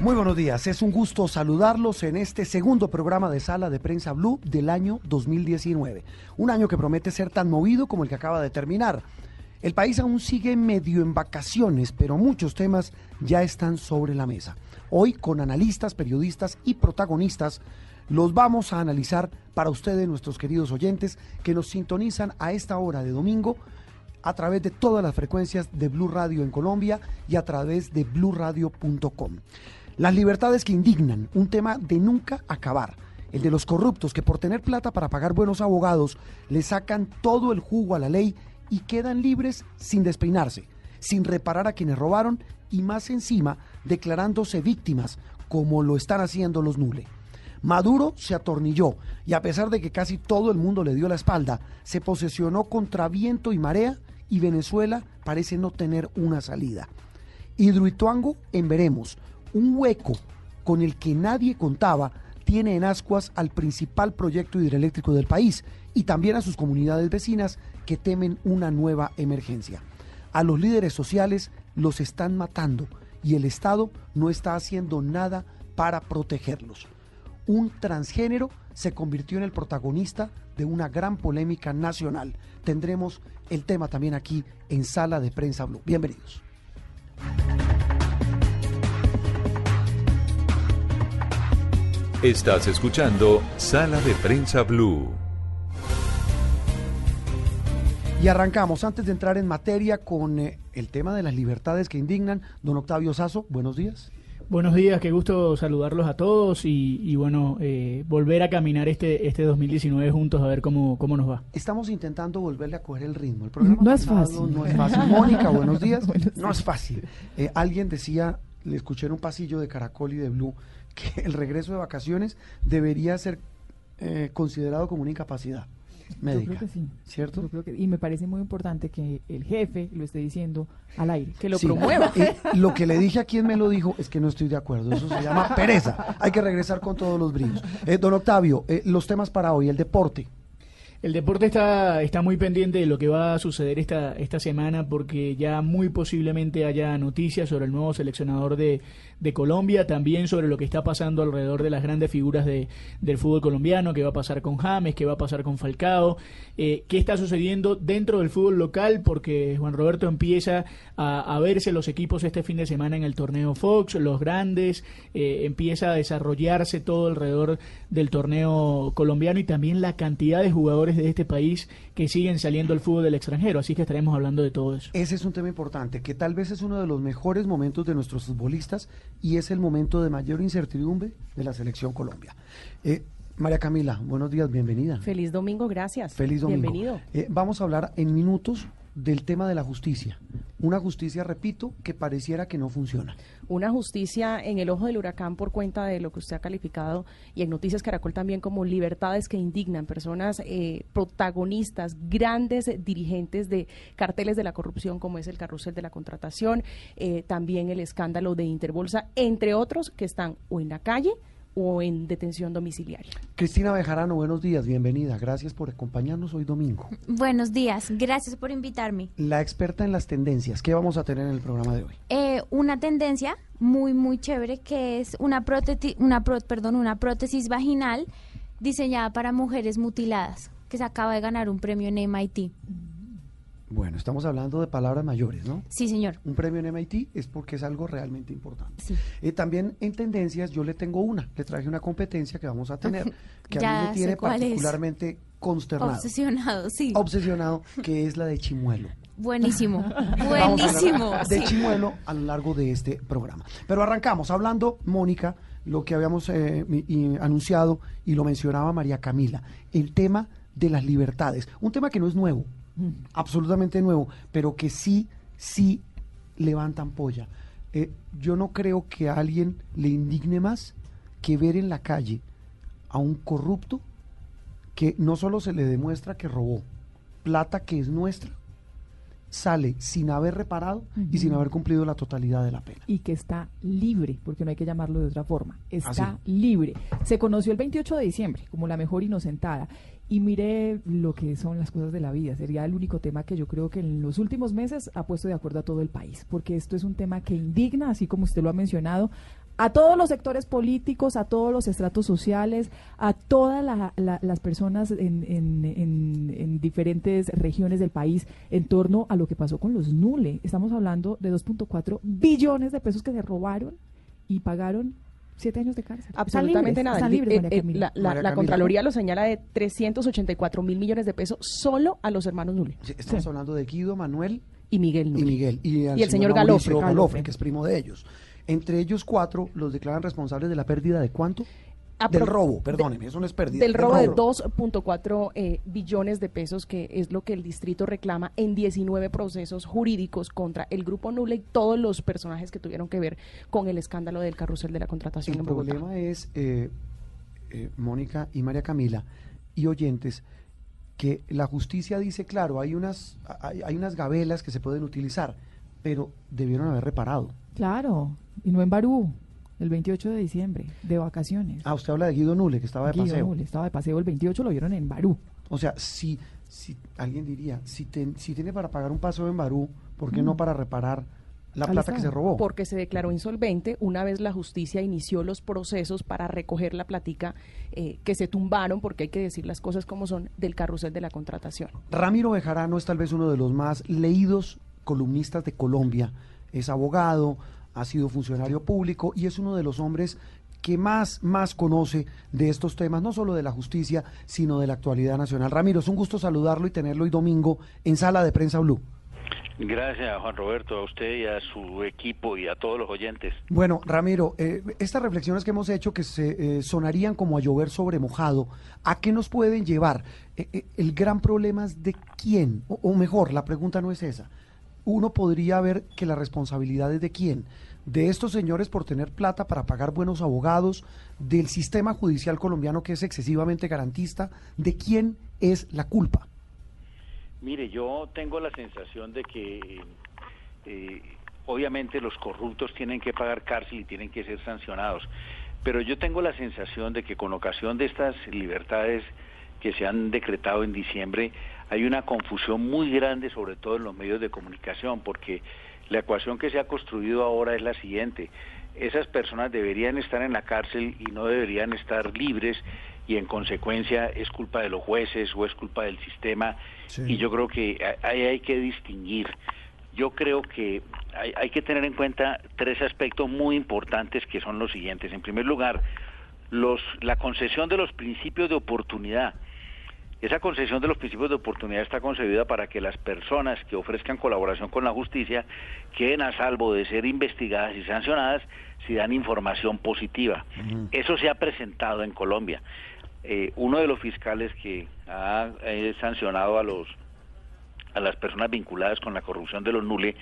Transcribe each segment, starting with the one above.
Muy buenos días, es un gusto saludarlos en este segundo programa de Sala de Prensa Blue del año 2019. Un año que promete ser tan movido como el que acaba de terminar. El país aún sigue medio en vacaciones, pero muchos temas ya están sobre la mesa. Hoy con analistas, periodistas y protagonistas los vamos a analizar para ustedes, nuestros queridos oyentes, que nos sintonizan a esta hora de domingo a través de todas las frecuencias de Blue Radio en Colombia y a través de bluradio.com. Las libertades que indignan, un tema de nunca acabar. El de los corruptos que por tener plata para pagar buenos abogados le sacan todo el jugo a la ley y quedan libres sin despeinarse, sin reparar a quienes robaron y más encima declarándose víctimas como lo están haciendo los Nule. Maduro se atornilló y a pesar de que casi todo el mundo le dio la espalda, se posesionó contra viento y marea y Venezuela parece no tener una salida. Hidroituango en veremos, un hueco con el que nadie contaba tiene en ascuas al principal proyecto hidroeléctrico del país y también a sus comunidades vecinas que temen una nueva emergencia. A los líderes sociales los están matando y el Estado no está haciendo nada para protegerlos. Un transgénero se convirtió en el protagonista de una gran polémica nacional. Tendremos el tema también aquí en Sala de Prensa Blue. Bienvenidos. Estás escuchando Sala de Prensa Blue. Y arrancamos, antes de entrar en materia con eh, el tema de las libertades que indignan, don Octavio Sazo, buenos días. Buenos días, qué gusto saludarlos a todos y, bueno, eh, volver a caminar este, este 2019 juntos a ver cómo, cómo nos va. Estamos intentando volverle a coger el ritmo. El programa no es fácil. No es fácil. Mónica, buenos días. no es fácil. Eh, alguien decía, le escuché en un pasillo de Caracol y de Blue, que el regreso de vacaciones debería ser eh, considerado como una incapacidad médica. Yo creo que sí. ¿Cierto? y me parece muy importante que el jefe lo esté diciendo al aire, que lo promueva. Eh, lo que le dije a quien me lo dijo es que no estoy de acuerdo. Eso se llama pereza. Hay que regresar con todos los brillos. Eh, don Octavio, los temas para hoy, el deporte. El deporte está, está muy pendiente de lo que va a suceder esta, esta semana porque ya muy posiblemente haya noticias sobre el nuevo seleccionador de, de Colombia, también sobre lo que está pasando alrededor de las grandes figuras de, del fútbol colombiano, qué va a pasar con James, qué va a pasar con Falcao, eh, qué está sucediendo dentro del fútbol local, porque Juan Roberto empieza a, verse los equipos este fin de semana en el torneo Fox, los grandes, eh, empieza a desarrollarse todo alrededor del torneo colombiano y también la cantidad de jugadores de este país que siguen saliendo al fútbol del extranjero, así que estaremos hablando de todo eso. Ese es un tema importante, que tal vez es uno de los mejores momentos de nuestros futbolistas y es el momento de mayor incertidumbre de la selección Colombia. Eh, María Camila, buenos días, bienvenida. Feliz domingo, gracias. Feliz domingo. Bienvenido. Eh, vamos a hablar en minutos del tema de la justicia. Una justicia, repito, que pareciera que no funciona. Una justicia en el ojo del huracán por cuenta de lo que usted ha calificado y en Noticias Caracol también como libertades que indignan, personas eh, protagonistas, grandes dirigentes de carteles de la corrupción como es el carrusel de la contratación, eh, también el escándalo de Interbolsa, entre otros que están o en la calle o en detención domiciliaria. Cristina Bejarano, buenos días, bienvenida. Gracias por acompañarnos hoy domingo. Buenos días, gracias por invitarme. La experta en las tendencias, ¿qué vamos a tener en el programa de hoy? Eh, una tendencia muy, muy chévere que es una, una, perdón, una prótesis vaginal diseñada para mujeres mutiladas, que se acaba de ganar un premio en MIT. Bueno, estamos hablando de palabras mayores, ¿no? Sí, señor. Un premio en MIT es porque es algo realmente importante. Sí. Eh, también en tendencias yo le tengo una, le traje una competencia que vamos a tener, que a mí me tiene es. particularmente consternado, Obsesionado, sí. obsesionado, que es la de Chimuelo. Buenísimo. Buenísimo. de sí. Chimuelo a lo largo de este programa. Pero arrancamos hablando, Mónica, lo que habíamos eh, y anunciado y lo mencionaba María Camila, el tema de las libertades. Un tema que no es nuevo, absolutamente nuevo, pero que sí, sí levantan polla. Eh, yo no creo que a alguien le indigne más que ver en la calle a un corrupto que no solo se le demuestra que robó plata que es nuestra, sale sin haber reparado y sin haber cumplido la totalidad de la pena. y que está libre, porque no hay que llamarlo de otra forma, está Ah, libre. Se conoció el 28 de diciembre como la mejor inocentada. Y mire lo que son las cosas de la vida. Sería el único tema que yo creo que en los últimos meses ha puesto de acuerdo a todo el país, porque esto es un tema que indigna, así como usted lo ha mencionado, a todos los sectores políticos, a todos los estratos sociales, a todas la- la- las personas en, en- en- en diferentes regiones del país en torno a lo que pasó con los Nule. Estamos hablando de 2.4 billones de pesos que se robaron y pagaron siete años de cárcel. Absolutamente nada. libres, Eh, eh, la. Contraloría lo señala de 384 mil millones de pesos solo a los hermanos Nule Sí, Estamos Sí. hablando de Guido, Manuel y Miguel Nule. y Miguel. Y, al Y el señor Galofre. Galofre, que es primo de ellos. Entre ellos cuatro los declaran responsables de la pérdida de cuánto? Apro- del robo, de- perdóneme, eso no es pérdida. Del robo de 2.4 eh, billones de pesos, que es lo que el distrito reclama en 19 procesos jurídicos contra el grupo Nule y todos los personajes que tuvieron que ver con el escándalo del carrusel de la contratación El en Bogotá. problema es, eh, eh, Mónica y María Camila y oyentes, que la justicia dice, claro, hay unas, hay, hay unas gabelas que se pueden utilizar, pero debieron haber reparado. Claro, y no en Barú, el 28 de diciembre, de vacaciones. Ah, usted habla de Guido Nule, que estaba de Guido paseo. Nule estaba de paseo el 28, lo vieron en Barú. O sea, si, si alguien diría, si, ten- si tiene para pagar un paseo en Barú, ¿por qué no para reparar la plata que se robó? porque se declaró insolvente una vez la justicia inició los procesos para recoger la platica eh, que se tumbaron, porque hay que decir las cosas como son, del carrusel de la contratación. Ramiro Bejarano es tal vez uno de los más leídos columnistas de Colombia. Es abogado, ha sido funcionario público y es uno de los hombres que más, más conoce de estos temas, no solo de la justicia, sino de la actualidad nacional. Ramiro, es un gusto saludarlo y tenerlo hoy domingo en Sala de Prensa Blue. Gracias, Juan Roberto, a usted y a su equipo y a todos los oyentes. Bueno, Ramiro, eh, estas reflexiones que hemos hecho que se eh, sonarían como a llover sobre mojado, ¿a qué nos pueden llevar? Eh, el gran problema es de quién, o, o mejor, la pregunta no es esa. Uno podría ver que la responsabilidad es de quién, de estos señores por tener plata para pagar buenos abogados, del sistema judicial colombiano que es excesivamente garantista, ¿de quién es la culpa? Mire, yo tengo la sensación de que eh, obviamente los corruptos tienen que pagar cárcel y tienen que ser sancionados, pero yo tengo la sensación de que con ocasión de estas libertades que se han decretado en diciembre, hay una confusión muy grande, sobre todo en los medios de comunicación, porque la ecuación que se ha construido ahora es la siguiente. Esas personas deberían estar en la cárcel y no deberían estar libres y en consecuencia es culpa de los jueces o es culpa del sistema Sí. y yo creo que ahí hay que distinguir. Yo creo que hay, hay que tener en cuenta tres aspectos muy importantes que son los siguientes. En primer lugar, los, la concesión de los principios de oportunidad. Esa concesión de los principios de oportunidad está concebida para que las personas que ofrezcan colaboración con la justicia queden a salvo de ser investigadas y sancionadas si dan información positiva. Eso se ha presentado en Colombia. Eh, uno de los fiscales que ha eh, sancionado a los a las personas vinculadas con la corrupción de los Nule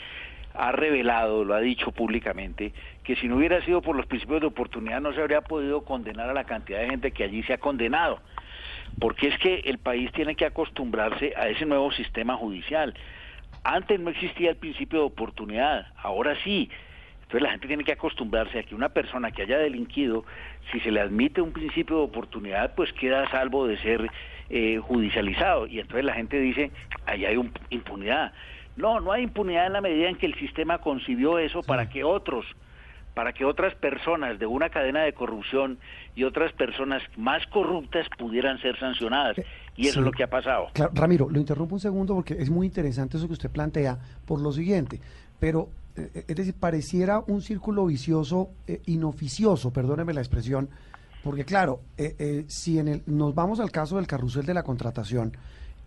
ha revelado, lo ha dicho públicamente, que si no hubiera sido por los principios de oportunidad no se habría podido condenar a la cantidad de gente que allí se ha condenado. Porque es que el país tiene que acostumbrarse a ese nuevo sistema judicial. Antes no existía el principio de oportunidad, ahora sí. Entonces la gente tiene que acostumbrarse a que una persona que haya delinquido, si se le admite un principio de oportunidad, pues queda a salvo de ser eh, judicializado. Y entonces la gente dice, ahí hay un- impunidad. No, no hay impunidad en la medida en que el sistema concibió eso para que otros para que otras personas de una cadena de corrupción y otras personas más corruptas pudieran ser sancionadas. Y eso Sí. es lo que ha pasado. Claro, Ramiro, lo interrumpo un segundo porque es muy interesante eso que usted plantea por lo siguiente, pero eh, es decir, pareciera un círculo vicioso eh, inoficioso, perdóneme la expresión, porque claro, eh, eh, si en el, nos vamos al caso del carrusel de la contratación,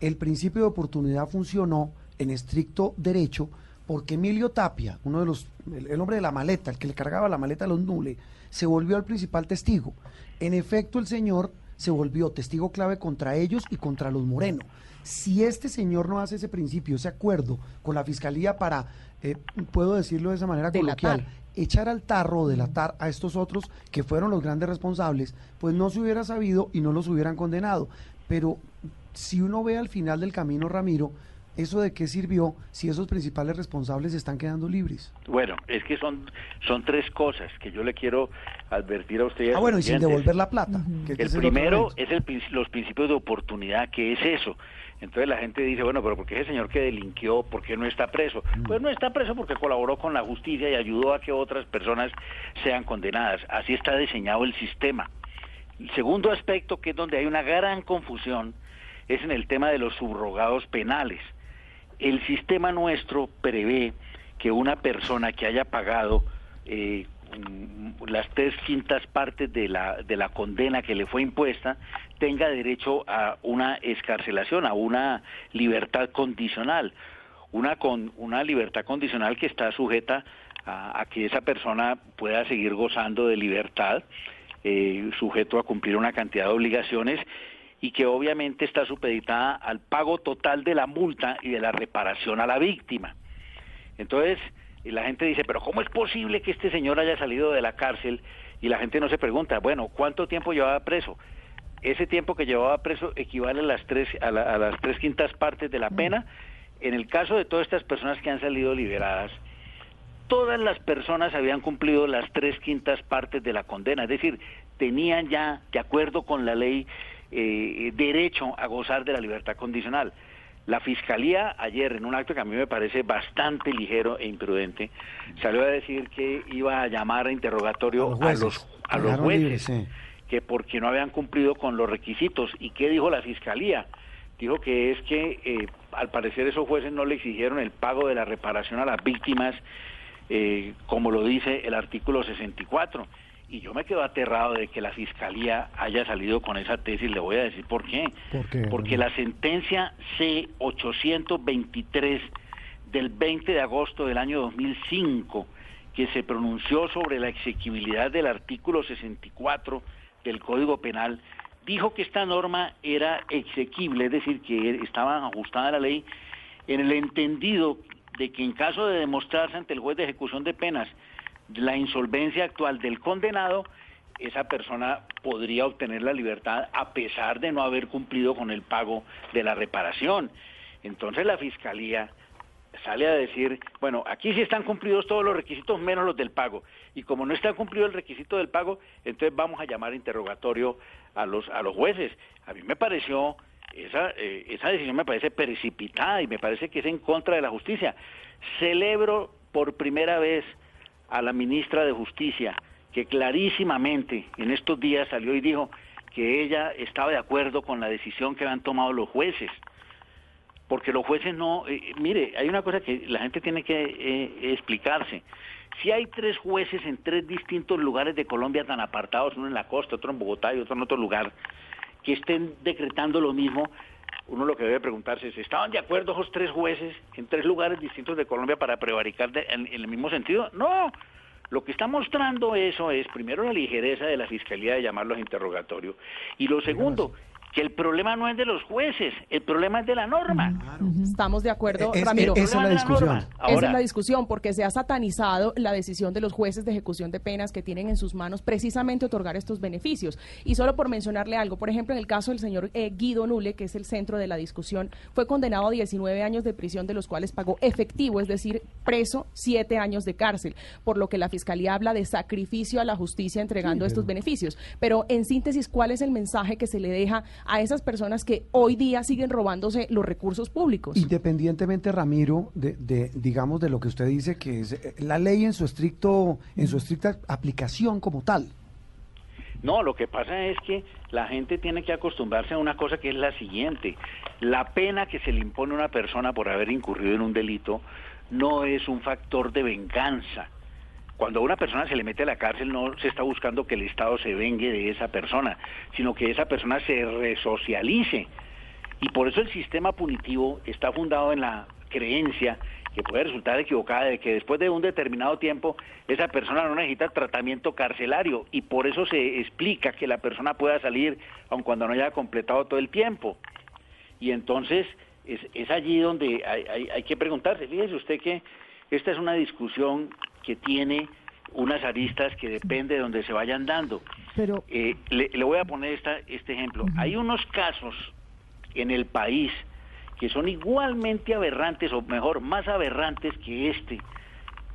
el principio de oportunidad funcionó en estricto derecho porque Emilio Tapia, uno de los, el, el hombre de la maleta, el que le cargaba la maleta a los Nule, se volvió el principal testigo. En efecto, el señor se volvió testigo clave contra ellos y contra los Moreno. Si este señor no hace ese principio, ese acuerdo con la fiscalía para, eh, puedo decirlo de esa manera Delatar. coloquial, echar al tarro o delatar a estos otros que fueron los grandes responsables, pues no se hubiera sabido y no los hubieran condenado. Pero si uno ve al final del camino, Ramiro, ¿eso de qué sirvió si esos principales responsables están quedando libres? Bueno, es que son, son tres cosas que yo le quiero advertir a usted. y a Ah, bueno, y sin devolver la plata. que El primero es el, los principios de oportunidad, que es eso. Entonces la gente dice, bueno, pero ¿por qué ese señor que delinquió, por qué no está preso? Mm. Pues no está preso porque colaboró con la justicia y ayudó a que otras personas sean condenadas. Así está diseñado el sistema. El segundo aspecto, que es donde hay una gran confusión, es en el tema de los subrogados penales. El sistema nuestro prevé que una persona que haya pagado eh, mm, las tres quintas partes de la, de la condena que le fue impuesta tenga derecho a una escarcelación, a una libertad condicional. Una, con, una libertad condicional que está sujeta a, que esa persona pueda seguir gozando de libertad, eh, sujeto a cumplir una cantidad de obligaciones y que obviamente está supeditada al pago total de la multa y de la reparación a la víctima. Entonces, y la gente dice, pero ¿cómo es posible que este señor haya salido de la cárcel? Y la gente no se pregunta, bueno, ¿cuánto tiempo llevaba preso? Ese tiempo que llevaba preso equivale a las tres, a, la- a las tres quintas partes de la pena. En el caso de todas estas personas que han salido liberadas, todas las personas habían cumplido las tres quintas partes de la condena, es decir, tenían ya, de acuerdo con la ley, eh, derecho a gozar de la libertad condicional. La Fiscalía ayer, en un acto que a mí me parece bastante ligero e imprudente, salió a decir que iba a llamar a interrogatorio a los, a los jueces sí. que porque no habían cumplido con los requisitos. ¿Y qué dijo la Fiscalía? Dijo que es que eh, al parecer esos jueces no le exigieron el pago de la reparación a las víctimas, eh, como lo dice el artículo 64. Y yo me quedo aterrado de que la Fiscalía haya salido con esa tesis, le voy a decir por qué. ¿Por qué, Porque la sentencia C-823 del 20 de agosto del año 2005, que se pronunció sobre la exequibilidad del artículo 64 del Código Penal, dijo que esta norma era exequible, es decir, que estaba ajustada a la ley en el entendido de que en caso de demostrarse ante el juez de ejecución de penas la insolvencia actual del condenado, esa persona podría obtener la libertad a pesar de no haber cumplido con el pago de la reparación. Entonces la Fiscalía sale a decir, bueno, aquí sí están cumplidos todos los requisitos menos los del pago. Y como no está cumplido el requisito del pago, entonces vamos a llamar a interrogatorio a los, a los jueces. A mí me pareció, esa, eh, esa decisión me parece precipitada y me parece que es en contra de la justicia. Celebro por primera vez a la ministra de Justicia, que clarísimamente en estos días salió y dijo que ella estaba de acuerdo con la decisión que habían tomado los jueces porque los jueces no, eh, mire, hay una cosa que la gente tiene que eh, explicarse. Si hay tres jueces en tres distintos lugares de Colombia tan apartados, uno en la costa, otro en Bogotá y otro en otro lugar, que estén decretando lo mismo, uno lo que debe preguntarse es, ¿estaban de acuerdo esos tres jueces en tres lugares distintos de Colombia para prevaricar de- en, en el mismo sentido? No, lo que está mostrando eso es, primero, la ligereza de la Fiscalía de llamarlos a interrogatorio, y lo segundo, que el problema no es de los jueces, el problema es de la norma. Estamos de acuerdo, Es- Ramiro. esa es la discusión. Ahora- es la discusión, porque se ha satanizado la decisión de los jueces de ejecución de penas que tienen en sus manos precisamente otorgar estos beneficios. Y solo por mencionarle algo, por ejemplo, en el caso del señor eh, Guido Nule, que es el centro de la discusión, fue condenado a 19 años de prisión, de los cuales pagó efectivo, es decir, preso, 7 años de cárcel, por lo que la Fiscalía habla de sacrificio a la justicia entregando estos beneficios. Pero en síntesis, ¿cuál es el mensaje que se le deja a esas personas que hoy día siguen robándose los recursos públicos. Independientemente, Ramiro, de, de, digamos de lo que usted dice que es eh, la ley en su estricto, en su estricta aplicación como tal. No, lo que pasa es que la gente tiene que acostumbrarse a una cosa que es la siguiente. La pena que se le impone a una persona por haber incurrido en un delito no es un factor de venganza. Cuando a una persona se le mete a la cárcel no se está buscando que el Estado se vengue de esa persona, sino que esa persona se resocialice. Y por eso el sistema punitivo está fundado en la creencia que puede resultar equivocada de que después de un determinado tiempo esa persona no necesita tratamiento carcelario y por eso se explica que la persona pueda salir aun cuando no haya completado todo el tiempo. Y entonces es, allí donde hay, hay, que preguntarse, fíjese usted que esta es una discusión que tiene unas aristas que depende de donde se vayan dando. Pero eh, le, voy a poner esta, este ejemplo. Hay unos casos en el país que son igualmente aberrantes, o mejor, más aberrantes que este,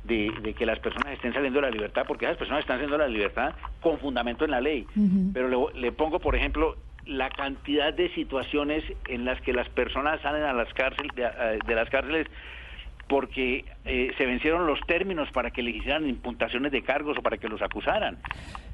de, que las personas estén saliendo de la libertad, porque esas personas están saliendo de la libertad con fundamento en la ley. Pero le, pongo, por ejemplo, la cantidad de situaciones en las que las personas salen a las cárceles, de, las cárceles porque eh, se vencieron los términos para que le hicieran imputaciones de cargos o para que los acusaran.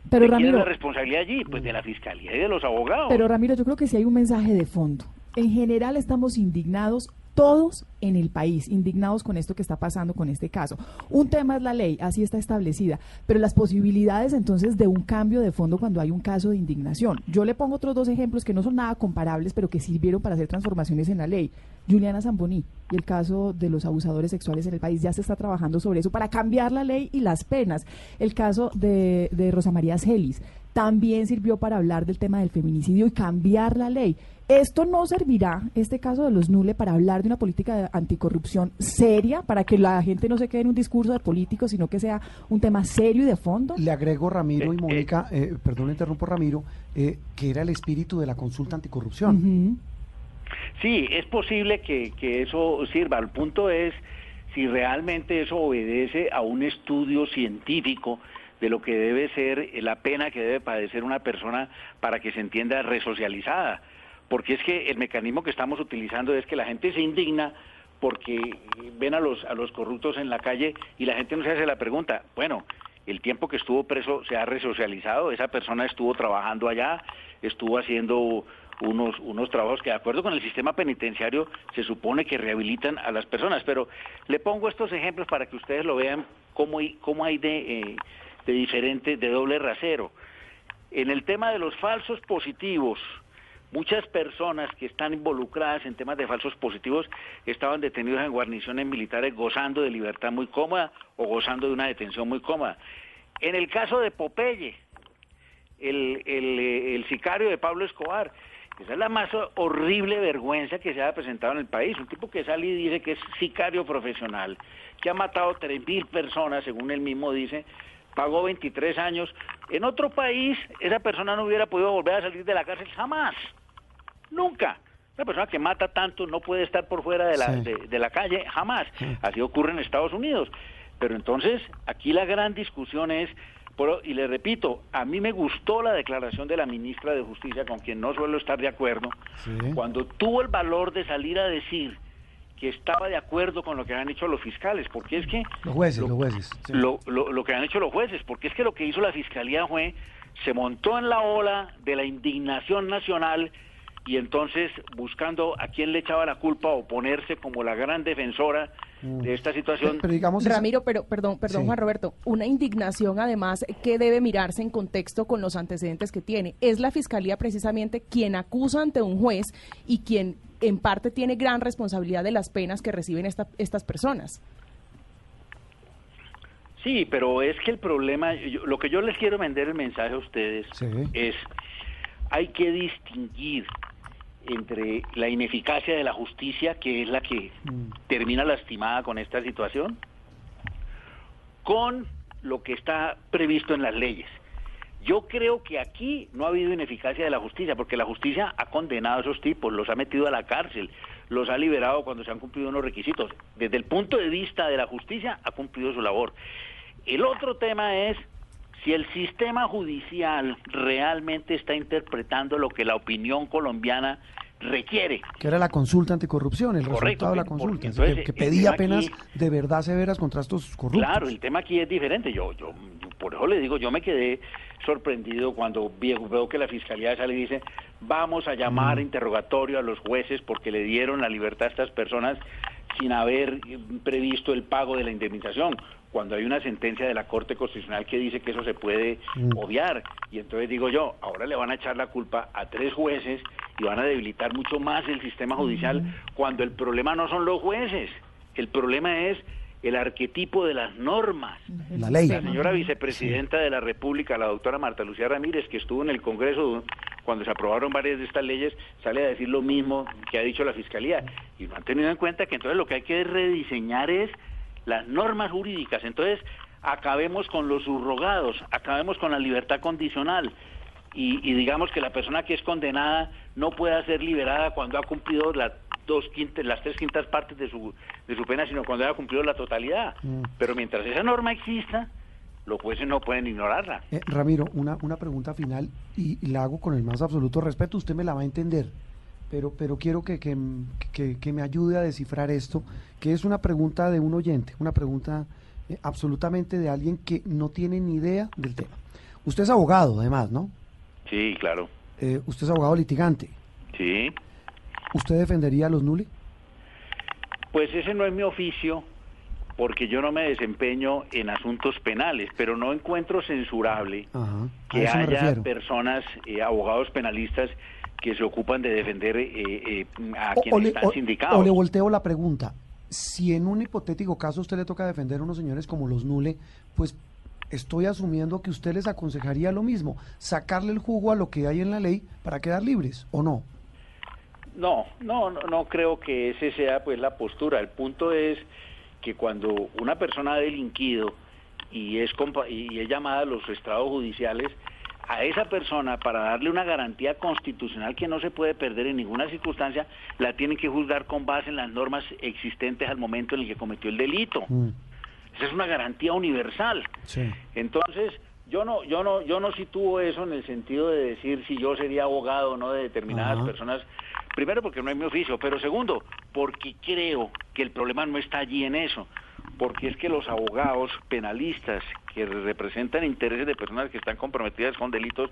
Pero ¿De Ramiro, quién es la responsabilidad allí? Pues de la fiscalía y de los abogados. Pero Ramiro, yo creo que sí hay un mensaje de fondo en general estamos indignados todos en el país, indignados con esto que está pasando con este caso. Un tema es la ley, así está establecida, pero las posibilidades entonces de un cambio de fondo cuando hay un caso de indignación. Yo le pongo otros dos ejemplos que no son nada comparables, pero que sirvieron para hacer transformaciones en la ley. Juliana Zamboni y el caso de los abusadores sexuales en el país, ya se está trabajando sobre eso para cambiar la ley y las penas. El caso de, de Rosa María Celis también sirvió para hablar del tema del feminicidio y cambiar la ley. Esto no servirá, este caso de los Nule, para hablar de una política de anticorrupción seria, para que la gente no se quede en un discurso de políticos, sino que sea un tema serio y de fondo. Le agrego, Ramiro y eh, Mónica, eh, eh, perdón, interrumpo, Ramiro, que era el espíritu de la consulta anticorrupción. Sí, es posible que, que eso sirva. El punto es si realmente eso obedece a un estudio científico de lo que debe ser la pena que debe padecer una persona para que se entienda resocializada porque es que el mecanismo que estamos utilizando es que la gente se indigna porque ven a los, a los corruptos en la calle y la gente no se hace la pregunta, bueno, el tiempo que estuvo preso se ha resocializado, esa persona estuvo trabajando allá, estuvo haciendo unos, unos trabajos que de acuerdo con el sistema penitenciario se supone que rehabilitan a las personas, pero le pongo estos ejemplos para que ustedes lo vean cómo cómo hay de, eh, de diferente, de doble rasero. En el tema de los falsos positivos, Muchas personas que están involucradas en temas de falsos positivos estaban detenidos en guarniciones militares gozando de libertad muy cómoda o gozando de una detención muy cómoda. En el caso de Popeye, el, el, sicario de Pablo Escobar, esa es la más horrible vergüenza que se ha presentado en el país. Un tipo que sale y dice que es sicario profesional, que ha matado 3.000 personas, según él mismo dice, pagó 23 años. En otro país, esa persona no hubiera podido volver a salir de la cárcel jamás. Nunca. Una persona que mata tanto no puede estar por fuera de la, de, la calle, jamás. Así ocurre en Estados Unidos. Pero entonces, aquí la gran discusión es, y le repito, a mí me gustó la declaración de la ministra de Justicia, con quien no suelo estar de acuerdo, cuando tuvo el valor de salir a decir que estaba de acuerdo con lo que han hecho los fiscales, porque es que... Los jueces, los jueces. Lo, lo, lo, que han hecho los jueces, porque es que lo que hizo la fiscalía fue, se montó en la ola de la indignación nacional y entonces buscando a quién le echaba la culpa o ponerse como la gran defensora de esta situación. Pero, digamos Ramiro, pero perdón, perdón Juan Roberto, una indignación además que debe mirarse en contexto con los antecedentes que tiene. Es la fiscalía precisamente quien acusa ante un juez y quien en parte tiene gran responsabilidad de las penas que reciben estas personas. Sí, pero es que el problema, lo que yo les quiero vender el mensaje a ustedes es, hay que distinguir entre la ineficacia de la justicia, que es la que mm. termina lastimada con esta situación, con lo que está previsto en las leyes. Yo creo que aquí no ha habido ineficacia de la justicia, porque la justicia ha condenado a esos tipos, los ha metido a la cárcel, los ha liberado cuando se han cumplido unos requisitos. Desde el punto de vista de la justicia, ha cumplido su labor. El otro tema es Si el sistema judicial realmente está interpretando lo que la opinión colombiana requiere. Que era la consulta anticorrupción, el resultado de la consulta, que, pedía penas de verdad severas contra estos corruptos. Claro, el tema aquí es diferente. Yo, yo, por eso le digo, yo me quedé sorprendido cuando veo que la fiscalía sale y dice, vamos a llamar interrogatorio a los jueces porque le dieron la libertad a estas personas sin haber previsto el pago de la indemnización cuando hay una sentencia de la Corte Constitucional que dice que eso se puede mm. obviar. Y entonces digo yo, ahora le van a echar la culpa a tres jueces y van a debilitar mucho más el sistema judicial mm. cuando el problema no son los jueces, el problema es el arquetipo de las normas. La ley. La señora vicepresidenta de la República, la doctora Marta Lucía Ramírez, que estuvo en el Congreso cuando se aprobaron varias de estas leyes, sale a decir lo mismo que ha dicho la Fiscalía. Y no han tenido en cuenta que entonces lo que hay que rediseñar es las normas jurídicas. Entonces, acabemos con los subrogados, acabemos con la libertad condicional y, digamos que la persona que es condenada no pueda ser liberada cuando ha cumplido las dos quintas, las tres quintas partes de su, de su pena, sino cuando haya cumplido la totalidad. Mm. Pero mientras esa norma exista, los jueces no pueden ignorarla. Eh, Ramiro, una, una pregunta final y, la hago con el más absoluto respeto, usted me la va a entender pero, pero quiero que, que, me ayude a descifrar esto, que es una pregunta de un oyente, una pregunta eh, absolutamente de alguien que no tiene ni idea del tema. Usted es abogado, además, ¿no? Sí, claro. Eh, usted es abogado litigante. Sí. ¿Usted defendería a los nuli? Pues ese no es mi oficio, porque yo no me desempeño en asuntos penales, pero no encuentro censurable que haya personas, eh, abogados penalistas, que se ocupan de defender eh, eh, a quienes están sindicados. O le volteo la pregunta. Si en un hipotético caso usted le toca defender a unos señores como los Nule, pues estoy asumiendo que usted les aconsejaría lo mismo, sacarle el jugo a lo que hay en la ley para quedar libres, ¿o no? No, no, no, no creo que ese sea pues la postura. El punto es que cuando una persona ha delinquido y es, y es llamada a los estrados judiciales, a esa persona para darle una garantía constitucional que no se puede perder en ninguna circunstancia, la tienen que juzgar con base en las normas existentes al momento en el que cometió el delito. Mm. Esa es una garantía universal. Entonces, yo no, yo no, yo no sitúo eso en el sentido de decir si yo sería abogado o no de determinadas personas. Primero porque no es mi oficio, pero segundo, porque creo que el problema no está allí en eso porque es que los abogados penalistas que representan intereses de personas que están comprometidas con delitos,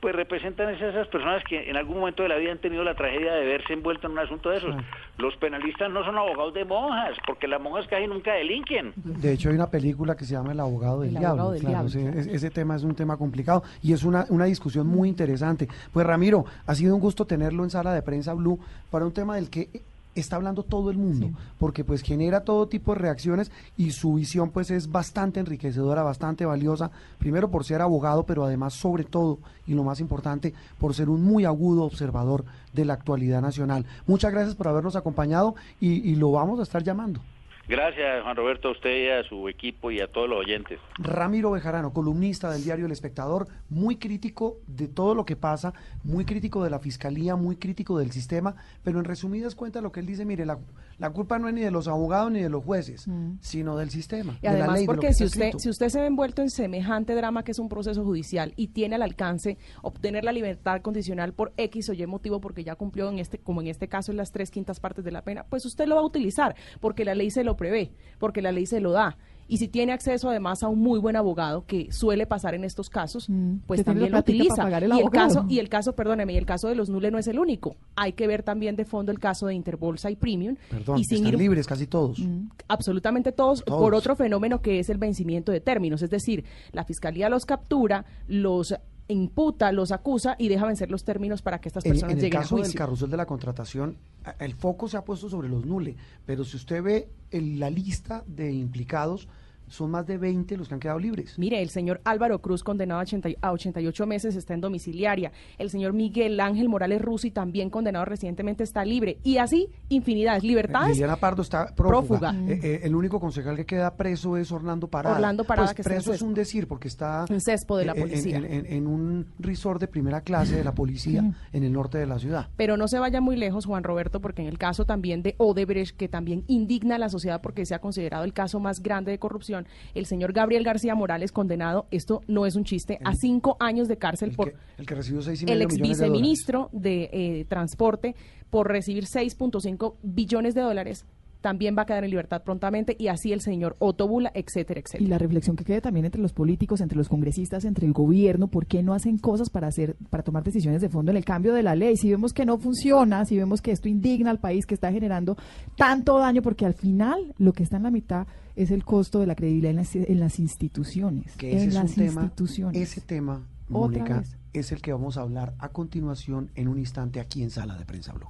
pues representan esas personas que en algún momento de la vida han tenido la tragedia de verse envuelto en un asunto de esos. Los penalistas no son abogados de monjas, porque las monjas casi nunca delinquen. De hecho, hay una película que se llama El abogado del diablo. Ese, tema es un tema complicado y es una, una discusión muy interesante. Pues Ramiro, ha sido un gusto tenerlo en sala de prensa Blue para un tema del que está hablando todo el mundo, porque pues genera todo tipo de reacciones y su visión pues es bastante enriquecedora, bastante valiosa, primero por ser abogado, pero además sobre todo, y lo más importante, por ser un muy agudo observador de la actualidad nacional. Muchas gracias por habernos acompañado y, y lo vamos a estar llamando. Gracias, Juan Roberto, a usted y a su equipo y a todos los oyentes. Ramiro Bejarano, columnista del diario El Espectador, muy crítico de todo lo que pasa, muy crítico de la fiscalía, muy crítico del sistema, pero en resumidas cuentas lo que él dice, mire, la, la culpa no es ni de los abogados ni de los jueces, mm. sino del sistema. Y además, porque si usted, si usted se ve envuelto en semejante drama que es un proceso judicial y tiene al alcance obtener la libertad condicional por X o Y motivo, porque ya cumplió en este, como en este caso en las tres quintas partes de la pena, pues usted lo va a utilizar, porque la ley se lo prevé, porque la ley se lo da. Y si tiene acceso además a un muy buen abogado, que suele pasar en estos casos, mm, pues también lo utiliza. y el caso, y el caso, perdóneme, y el caso de los nules no es el único. Hay que ver también de fondo el caso de Interbolsa y Premium. Perdón, y sin están libres casi todos. Mm, absolutamente todos, por otro fenómeno que es el vencimiento de términos. Es decir, la fiscalía los captura, los imputa, los acusa y deja vencer los términos para que estas personas lleguen a juicio. En el caso del carrusel de la contratación, el foco se ha puesto sobre los nules, pero si usted ve la lista de implicados, son más de 20 los que han quedado libres. Mire, el señor Álvaro Cruz, condenado a, 80, a 88 meses, está en domiciliaria. El señor Miguel Ángel Morales Rusi, también condenado recientemente, está libre. Y así, infinidades. Libertades. Liliana Pardo está prófuga. Eh, eh, el único concejal que queda preso es Orlando Parada. Orlando Parada, pues que preso es un decir, porque está. En cespo de la eh, policía. En, un resort de primera clase de la policía en el norte de la ciudad. Pero no se vaya muy lejos, Juan Roberto, porque en el caso también de Odebrecht, que también indigna a la sociedad porque se ha considerado el caso más grande de corrupción, El señor Gabriel García Morales, condenado, esto no es un chiste, a cinco años de cárcel El por que, el que recibió seis y el medio ex de viceministro de, eh, Transporte por recibir 6.5 billones de dólares. También va a quedar en libertad prontamente y así el señor Otto Bula, etcétera, Y etcétera. la reflexión que quede también entre los políticos, entre los congresistas, entre el gobierno, ¿por qué no hacen cosas para hacer, para tomar decisiones de fondo en el cambio de la ley? Si vemos que no funciona, si vemos que esto indigna al país, que está generando tanto daño, porque al final lo que está en la mitad es el costo de la credibilidad en las, en las instituciones. que ese en es las un tema, instituciones. ese tema, Mónica, es el que vamos a hablar a continuación en un instante aquí en Sala de Prensa Blue.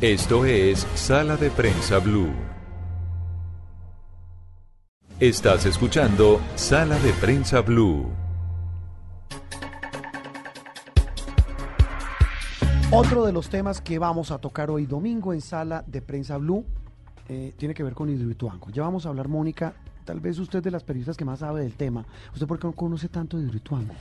Esto es Sala de Prensa Blue. Estás escuchando Sala de Prensa Blue. Otro de los temas que vamos a tocar hoy domingo en Sala de Prensa Blue eh, tiene que ver con Hidroituango. Ya vamos a hablar, Mónica, tal vez usted de las periodistas que más sabe del tema. ¿Usted por qué no conoce tanto de Hidroituango?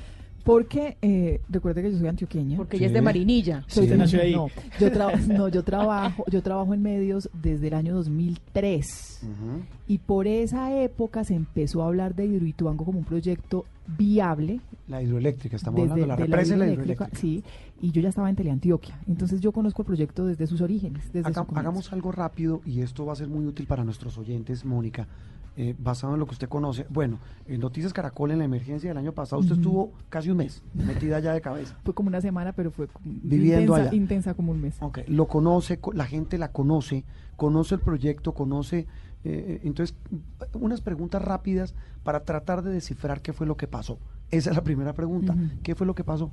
Porque, eh, recuerde que yo soy antioqueña. Porque ella es de Marinilla. Soy Sí. de- Nació ahí. No, yo, tra- no, yo trabajo, yo trabajo en medios desde el año 2003 Ujú. y por esa época se empezó a hablar de Hidroituango como un proyecto viable. La hidroeléctrica, estamos desde- hablando de la represa y la hidroeléctrica, hidroeléctrica. Sí, y yo ya estaba en Teleantioquia. Entonces yo conozco el proyecto desde sus orígenes. Desde su hagamos algo rápido y esto va a ser muy útil para nuestros oyentes, Mónica, eh, basado en lo que usted conoce. Bueno, en Noticias Caracol en la emergencia del año pasado, usted estuvo casi un mes metida ya de cabeza. Fue como una semana, pero fue Viviendo intensa, allá. intensa como un mes. Ok, lo conoce, co- la gente la conoce, conoce el proyecto, conoce. eh, entonces, unas preguntas rápidas para tratar de descifrar qué fue lo que pasó. Esa es la primera pregunta. ¿Qué fue lo que pasó?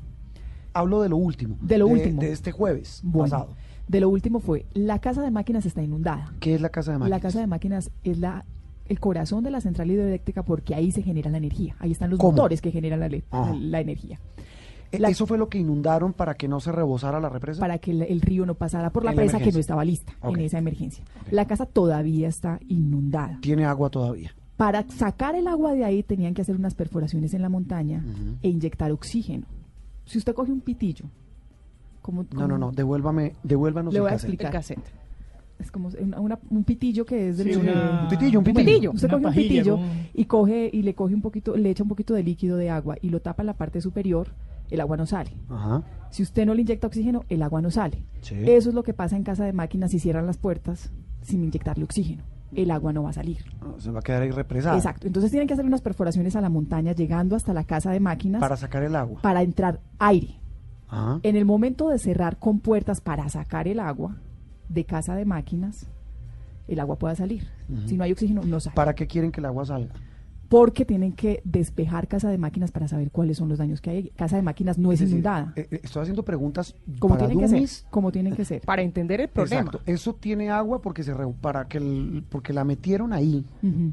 Hablo de lo último. De lo último. De este jueves Bueno, pasado. de lo último fue, la casa de máquinas está inundada. ¿Qué es la casa de máquinas? La casa de máquinas es la el corazón de la central hidroeléctrica porque ahí se genera la energía. Ahí están los ¿Cómo? motores que generan la, Ajá. la energía. La- ¿Eso fue lo que inundaron para que no se rebosara la represa? Para que el, el río no pasara por la En la presa que no estaba lista en esa emergencia. La casa todavía está inundada. Tiene agua todavía. Para sacar el agua de ahí tenían que hacer unas perforaciones en la montaña e inyectar oxígeno. Si usted coge un pitillo, como, No, no, no, devuélvame, devuélvanos Le el voy a cassette. explicar. El cassette. Es como una- una- un pitillo que es del Sí, una- Un pitillo, un Un pitillo. pitillo. Usted coge un pitillo y coge y le coge un poquito, le echa un poquito de líquido de agua y lo tapa en la parte superior, el agua no sale. Ajá. Si usted no le inyecta oxígeno, el agua no sale. Sí. Eso es lo que pasa en casa de máquinas si cierran las puertas sin inyectarle oxígeno. El agua no va a salir. Ah, Se va a quedar ahí represada. Exacto. Entonces tienen que hacer unas perforaciones a la montaña llegando hasta la casa de máquinas Para sacar el agua. para entrar aire. Ajá. En el momento de cerrar con puertas para sacar el agua de casa de máquinas, el agua pueda salir. Si no hay oxígeno, no sale. ¿Para qué quieren que el agua salga? porque tienen que despejar casa de máquinas para saber cuáles son los daños que hay. Casa de máquinas no es, decir, inundada. eh, eh, estoy haciendo preguntas como para tienen que ser. Como tienen que ser. Para entender el problema. Exacto. Eso tiene agua porque se re- para que el- porque la metieron ahí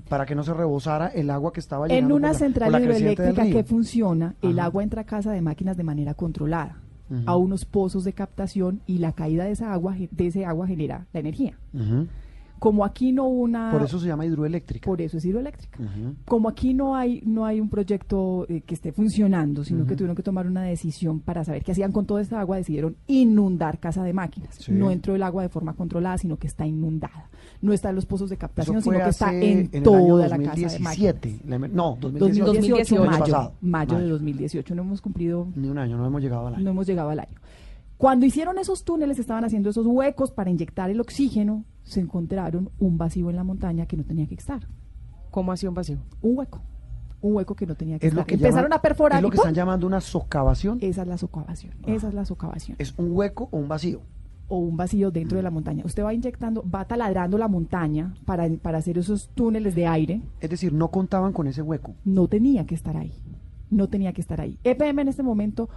para que no se rebosara el agua que estaba En llegando una por la- central por la hidroeléctrica que funciona, el agua entra a casa de máquinas de manera controlada A unos pozos de captación y la caída de esa agua de ese agua genera la energía. Como aquí no una Por eso se llama hidroeléctrica. por eso es hidroeléctrica. Como aquí no hay no hay un proyecto eh, que esté funcionando, sino que tuvieron que tomar una decisión para saber qué hacían con toda esta agua, decidieron inundar casa de máquinas. Sí. No entró el agua de forma controlada, sino que está inundada. No está en los pozos de captación, sino que está en, año toda la casa de máquinas. 2017. La emer- no, 2018. 2018, el año mayo, pasado. mayo de Mayo. 2018. No hemos cumplido, Ni un año, no hemos llegado al año. no hemos llegado al año. Cuando hicieron esos túneles, estaban haciendo esos huecos para inyectar el oxígeno, se encontraron un vacío en la montaña que no tenía que estar. ¿Cómo hacía un vacío? Un hueco. Un hueco que no tenía que Es lo estar. que Empezaron llaman- a perforar Es lo que ¡pum! están llamando una socavación. Esa es la socavación. Esa es la socavación. Es un hueco o un vacío. O un vacío dentro de la montaña. Usted va inyectando, va taladrando la montaña para, para hacer esos túneles de aire. Es decir, no contaban con ese hueco. No tenía que estar ahí. No tenía que estar ahí. EPM en este momento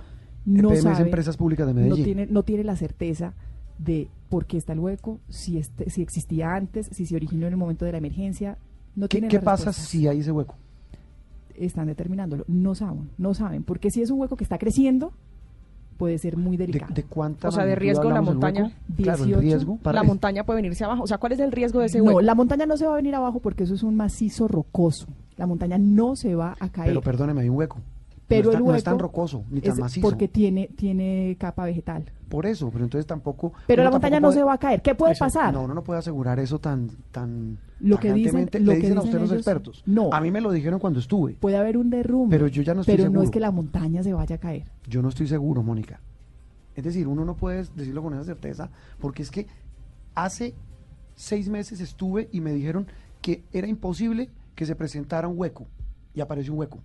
no EPM es sabe. Empresas Públicas de no tiene, no tiene la certeza de por qué está el hueco, si, este, si existía antes, si se originó en el momento de la emergencia. No ¿Qué, qué pasa si hay ese hueco? Están determinándolo. No saben, no saben. Porque si es un hueco que está creciendo, puede ser muy ¿De, delicado. de cuánta O sea, de riesgo la montaña? hueco? Claro, el 18. riesgo. para- La montaña puede venirse abajo. O sea, ¿cuál es el riesgo de ese no, hueco? la montaña no se va a venir abajo porque eso es un macizo rocoso. La montaña no se va a caer. Pero perdóneme, hay un hueco. Pero no, está- el no hueco es tan rocoso ni tan macizo. porque tiene, tiene capa vegetal. Por eso, pero entonces tampoco. Pero la montaña no puede- se va a caer. ¿Qué puede pasar? No, uno no puede asegurar eso tan, tan. Lo que dicen- lo Le que a usted los expertos. No. A mí me lo dijeron cuando estuve. Puede haber un derrumbe. Pero yo ya no estoy Pero no seguro. es que la montaña se vaya a caer. Yo no estoy seguro, Mónica. Es decir, uno no puede decirlo con esa certeza, porque es que hace seis meses estuve y me dijeron que era imposible que se presentara un hueco. Y apareció un hueco.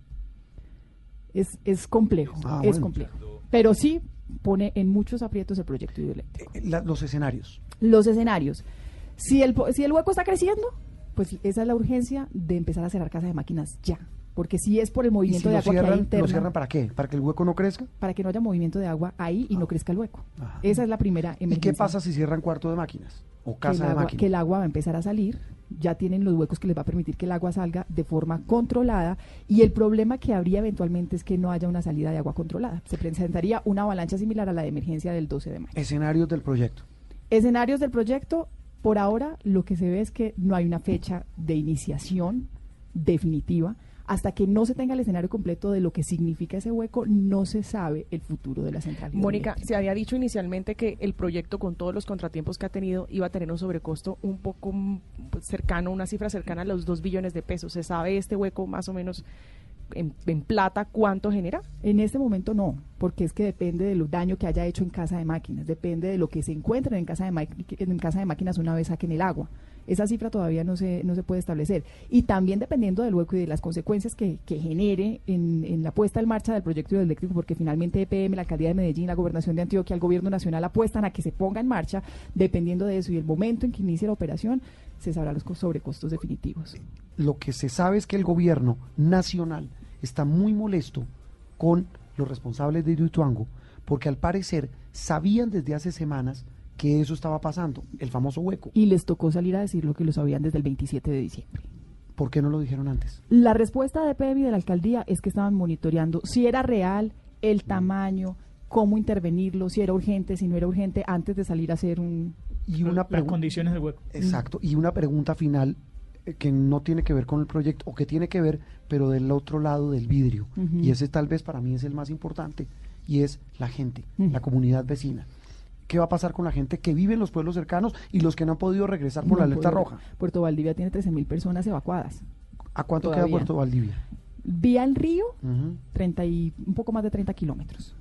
Es, es complejo, Ah, es bueno. complejo. Pero sí pone en muchos aprietos el proyecto hidroeléctrico. Eh, la- los escenarios. Los escenarios. Si el, si el hueco está creciendo, pues esa es la urgencia de empezar a cerrar casas de máquinas ya. Porque si es por el ¿Y movimiento si de agua que hay cierran, interno, lo cierran para qué? ¿Para que el hueco no crezca? para que no haya movimiento de agua ahí y no crezca el hueco. Ajá. Esa es la primera ¿Y emergencia. qué pasa si cierran cuarto de máquinas? O casa de agua, máquinas. que el agua va a empezar a salir, ya tienen los huecos que les va a permitir que el agua salga de forma controlada y el problema que habría eventualmente es que no haya una salida de agua controlada. Se presentaría una avalancha similar a la de emergencia del 12 de mayo. Escenarios del proyecto. Escenarios del proyecto, por ahora lo que se ve es que no hay una fecha de iniciación definitiva. Hasta que no se tenga el escenario completo de lo que significa ese hueco, no se sabe el futuro de la central. Mónica, se había dicho inicialmente que el proyecto, con todos los contratiempos que ha tenido, iba a tener un sobrecosto un poco mm, cercano, una cifra cercana a los 2 billones de pesos. ¿Se sabe este hueco más o menos en, en plata cuánto genera? En este momento no, porque es que depende del daño que haya hecho en casa de máquinas, depende de lo que se encuentren en casa de, en casa de máquinas una vez saquen el agua. Esa cifra todavía no se, no se puede establecer. Y también dependiendo del hueco y de las consecuencias que, que genere en, en la puesta en marcha del proyecto hidroeléctrico, porque finalmente EPM, la alcaldía de Medellín, la gobernación de Antioquia, el gobierno nacional apuestan a que se ponga en marcha, dependiendo de eso y el momento en que inicie la operación, se sabrán los co- sobrecostos definitivos. Lo que se sabe es que el gobierno nacional está muy molesto con los responsables de Hidroituango, porque al parecer sabían desde hace semanas que eso estaba pasando, el famoso hueco. Y les tocó salir a decir lo que lo sabían desde el 27 de diciembre. ¿Por qué no lo dijeron antes? La respuesta de PEV y de la alcaldía es que estaban monitoreando si era real el tamaño, cómo intervenirlo, si era urgente, si no era urgente, antes de salir a hacer un... Y una Las pregunta. condiciones del hueco. Exacto. Y una pregunta final eh, que no tiene que ver con el proyecto, o que tiene que ver, pero del otro lado del vidrio. Y ese tal vez para mí es el más importante, y es la gente, la comunidad vecina. ¿Qué va a pasar con la gente que vive en los pueblos cercanos y los que no han podido regresar por No la alerta puede- roja? Puerto Valdivia tiene 13.000 personas evacuadas. ¿A cuánto Todavía. queda Puerto Valdivia? Vía el río. 30 y, un poco más de 30 kilómetros.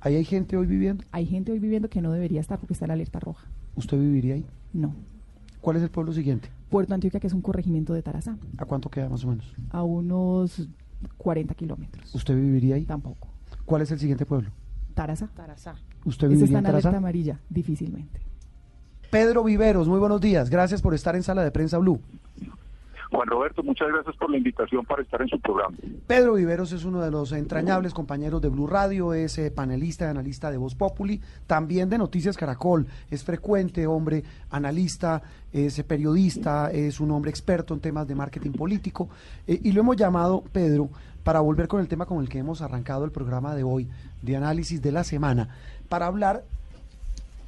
¿Ahí hay gente hoy viviendo? Hay gente hoy viviendo que no debería estar porque está en alerta roja. ¿Usted viviría ahí? No. ¿Cuál es el pueblo siguiente? Puerto Antioquia, que es un corregimiento de Tarazá, ¿A cuánto queda más o menos? a unos 40 kilómetros. ¿Usted viviría ahí? Tampoco. ¿Cuál es el siguiente pueblo? Tarazá. Tarazá. ¿Usted viviría está en alerta amarilla, difícilmente. Pedro Viveros, muy buenos días. Gracias por estar en Sala de Prensa Blue. Juan Roberto, muchas gracias por la invitación para estar en su programa. Pedro Viveros es uno de los entrañables compañeros de Blue Radio, es eh, panelista y analista de Voz Populi, también de Noticias Caracol, es frecuente hombre, analista, es eh, periodista, es un hombre experto en temas de marketing político eh, y lo hemos llamado, Pedro, para volver con el tema con el que hemos arrancado el programa de hoy, de análisis de la semana, para hablar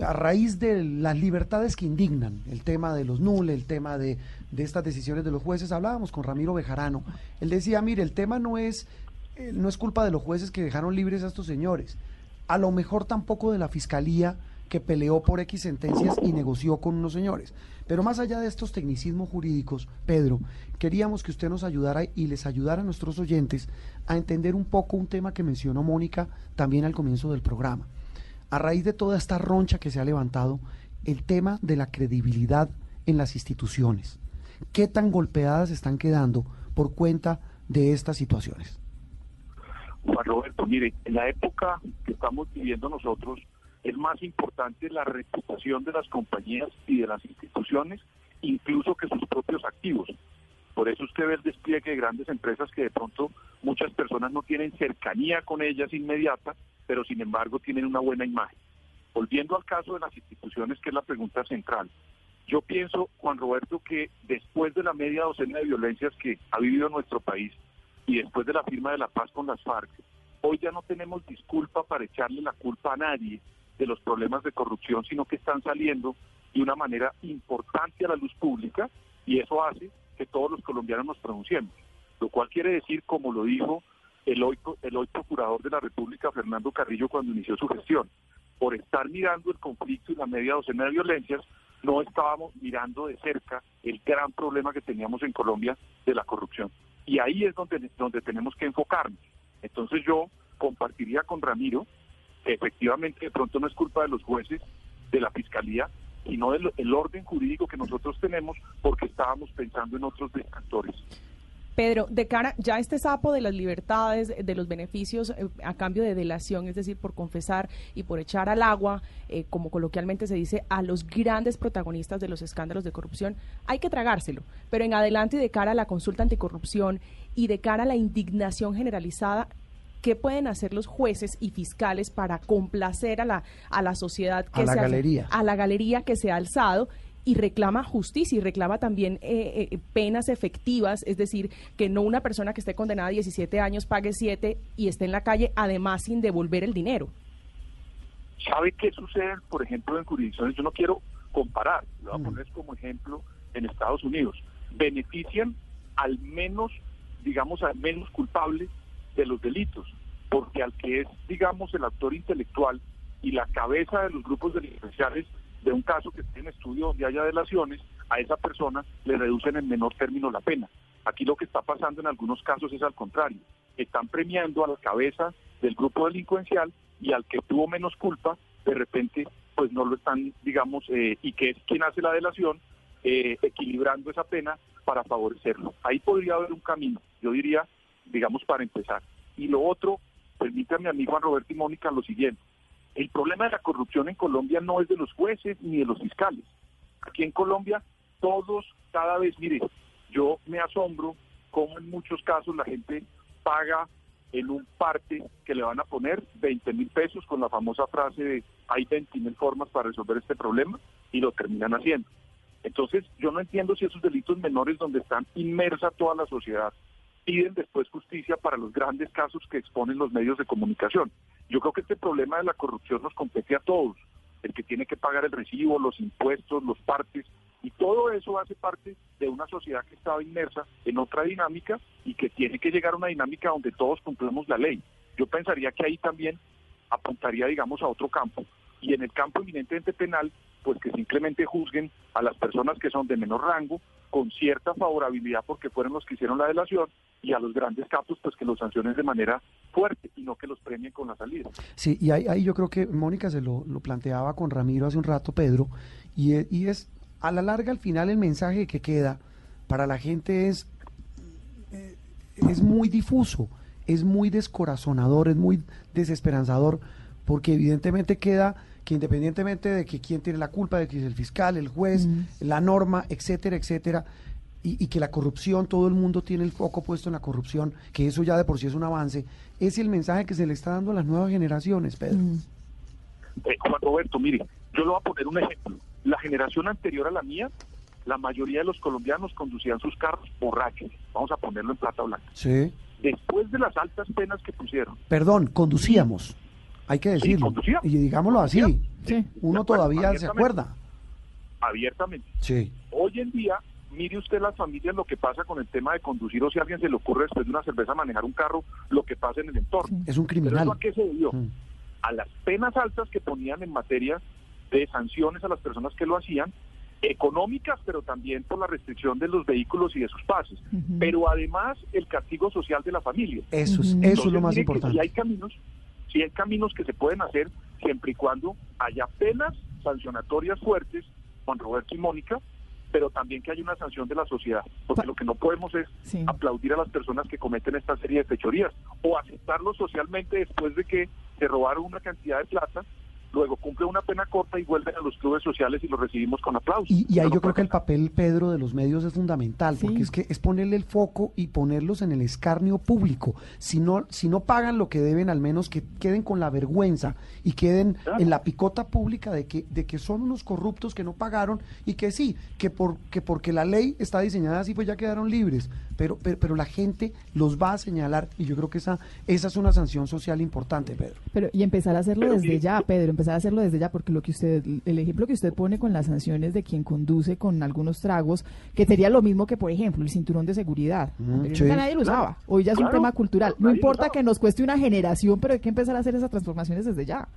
a raíz de las libertades que indignan, el tema de los NUL, el tema de, de estas decisiones de los jueces, hablábamos con Ramiro Bejarano. Él decía, mire, el tema no es, eh, no es culpa de los jueces que dejaron libres a estos señores, a lo mejor tampoco de la fiscalía que peleó por X sentencias y negoció con unos señores. Pero más allá de estos tecnicismos jurídicos, Pedro, queríamos que usted nos ayudara y les ayudara a nuestros oyentes a entender un poco un tema que mencionó Mónica también al comienzo del programa a raíz de toda esta roncha que se ha levantado, el tema de la credibilidad en las instituciones. ¿Qué tan golpeadas están quedando por cuenta de estas situaciones? Juan Roberto, mire, en la época que estamos viviendo nosotros, es más importante la reputación de las compañías y de las instituciones, incluso que sus propios activos. Por eso usted ve el despliegue de grandes empresas que de pronto muchas personas no tienen cercanía con ellas inmediata, pero sin embargo tienen una buena imagen. Volviendo al caso de las instituciones, que es la pregunta central, yo pienso, Juan Roberto, que después de la media docena de violencias que ha vivido nuestro país y después de la firma de la paz con las FARC, hoy ya no tenemos disculpa para echarle la culpa a nadie de los problemas de corrupción, sino que están saliendo de una manera importante a la luz pública y eso hace que todos los colombianos nos pronunciemos, lo cual quiere decir, como lo dijo el hoy, el hoy procurador de la República, Fernando Carrillo, cuando inició su gestión. Por estar mirando el conflicto y la media docena de violencias, no estábamos mirando de cerca el gran problema que teníamos en Colombia de la corrupción. Y ahí es donde, donde tenemos que enfocarnos. Entonces yo compartiría con Ramiro que efectivamente de pronto no es culpa de los jueces, de la fiscalía, sino del el orden jurídico que nosotros tenemos porque estábamos pensando en otros distractores. Pedro, de cara ya este sapo de las libertades, de los beneficios eh, a cambio de delación, es decir, por confesar y por echar al agua, eh, como coloquialmente se dice, a los grandes protagonistas de los escándalos de corrupción, hay que tragárselo. Pero en adelante y de cara a la consulta anticorrupción y de cara a la indignación generalizada, ¿qué pueden hacer los jueces y fiscales para complacer a la, a la sociedad que a la galería. a la galería que se ha alzado y reclama justicia y reclama también eh, eh, penas efectivas, es decir, que no una persona que esté condenada a 17 años pague 7 y esté en la calle, además sin devolver el dinero. ¿Sabe qué sucede, por ejemplo, en jurisdicciones? Yo no quiero comparar, lo voy a poner como ejemplo en Estados Unidos. Benefician al menos, digamos, al menos culpable de los delitos, porque al que es, digamos, el actor intelectual y la cabeza de los grupos delincuenciales de un caso que esté en estudio donde haya delaciones, a esa persona le reducen en menor término la pena. Aquí lo que está pasando en algunos casos es al contrario. Están premiando a la cabeza del grupo delincuencial y al que tuvo menos culpa, de repente, pues no lo están, digamos, eh, y que es quien hace la delación, eh, equilibrando esa pena para favorecerlo. Ahí podría haber un camino, yo diría, digamos, para empezar. Y lo otro, permítame a mi Juan Roberto y Mónica lo siguiente. El problema de la corrupción en Colombia no es de los jueces ni de los fiscales. Aquí en Colombia todos, cada vez, mire, yo me asombro cómo en muchos casos la gente paga en un parte que le van a poner 20 mil pesos con la famosa frase de hay 20 mil formas para resolver este problema y lo terminan haciendo. Entonces yo no entiendo si esos delitos menores donde están inmersa toda la sociedad piden después justicia para los grandes casos que exponen los medios de comunicación. Yo creo que este problema de la corrupción nos compete a todos, el que tiene que pagar el recibo, los impuestos, los partes, y todo eso hace parte de una sociedad que estaba inmersa en otra dinámica y que tiene que llegar a una dinámica donde todos cumplamos la ley. Yo pensaría que ahí también apuntaría, digamos, a otro campo. Y en el campo eminentemente penal, pues que simplemente juzguen a las personas que son de menor rango con cierta favorabilidad porque fueron los que hicieron la delación y a los grandes capos pues que los sancionen de manera fuerte y no que los premien con la salida. Sí, y ahí, ahí yo creo que Mónica se lo, lo, planteaba con Ramiro hace un rato, Pedro, y, y es a la larga al final el mensaje que queda para la gente es, eh, es muy difuso, es muy descorazonador, es muy desesperanzador, porque evidentemente queda que independientemente de que quién tiene la culpa, de que es el fiscal, el juez, la norma, etcétera, etcétera, y, que la corrupción, todo el mundo tiene el foco puesto en la corrupción, que eso ya de por sí es un avance, es el mensaje que se le está dando a las nuevas generaciones, Pedro. Eh, Juan Roberto, mire, yo le voy a poner un ejemplo. La generación anterior a la mía, la mayoría de los colombianos conducían sus carros borrachos, vamos a ponerlo en plata blanca. Sí. Después de las altas penas que pusieron. Perdón, conducíamos. Hay que decirlo. y digámoslo así. Sí. Uno todavía se acuerda. Abiertamente. Sí. Hoy en día, mire usted las familias lo que pasa con el tema de conducir o si a alguien se le ocurre después de una cerveza manejar un carro, lo que pasa en el entorno. Es un criminal. a qué se debió? Mm. A las penas altas que ponían en materia de sanciones a las personas que lo hacían, económicas, pero también por la restricción de los vehículos y de sus pases. Pero además el castigo social de la familia. Eso es, eso es lo más importante. Y hay caminos sí hay caminos que se pueden hacer siempre y cuando haya penas sancionatorias fuertes, Juan Roberto y Mónica, pero también que haya una sanción de la sociedad, porque lo que no podemos es aplaudir a las personas que cometen esta serie de fechorías o aceptarlos socialmente después de que se robaron una cantidad de plata luego cumple una pena corta y vuelven a los clubes sociales y los recibimos con aplausos. Y, ahí yo creo que el papel, Pedro, de los medios es fundamental, porque es que es ponerle el foco y ponerlos en el escarnio público. Si no, si no pagan lo que deben, al menos que queden con la vergüenza y queden en la picota pública de que, de que son unos corruptos que no pagaron y que sí, que, por, que porque la ley está diseñada así, pues ya quedaron libres. Pero, pero, pero la gente los va a señalar y yo creo que esa, esa es una sanción social importante, Pedro. Pero, y empezar a hacerlo desde ya, Pedro, empezar a hacerlo desde ya, porque lo que usted, el ejemplo que usted pone con las sanciones de quien conduce con algunos tragos, que sería lo mismo que, por ejemplo, el cinturón de seguridad. Mm, sí. nadie lo usaba. Hoy ya es un tema cultural. No importa que nos cueste una generación, pero hay que empezar a hacer esas transformaciones desde ya.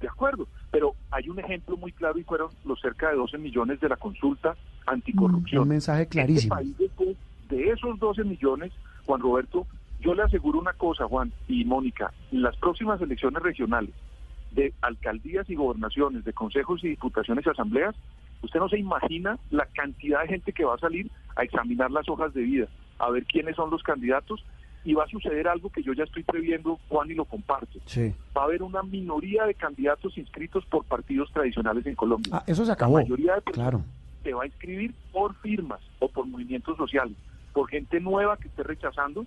De acuerdo, pero hay un ejemplo muy claro y fueron los cerca de 12 millones de la consulta anticorrupción. Un mensaje Este clarísimo. país, de, de esos 12 millones, Juan Roberto, yo le aseguro una cosa, Juan y Mónica, en las próximas elecciones regionales de alcaldías y gobernaciones, de consejos y diputaciones y asambleas, usted no se imagina la cantidad de gente que va a salir a examinar las hojas de vida, a ver quiénes son los candidatos y va a suceder algo que yo ya estoy previendo, Juan, y lo comparto. Sí. Va a haber una minoría de candidatos inscritos por partidos tradicionales en Colombia. Ah, eso se acabó. La mayoría de Claro. se va a inscribir por firmas o por movimientos sociales, por gente nueva que esté rechazando,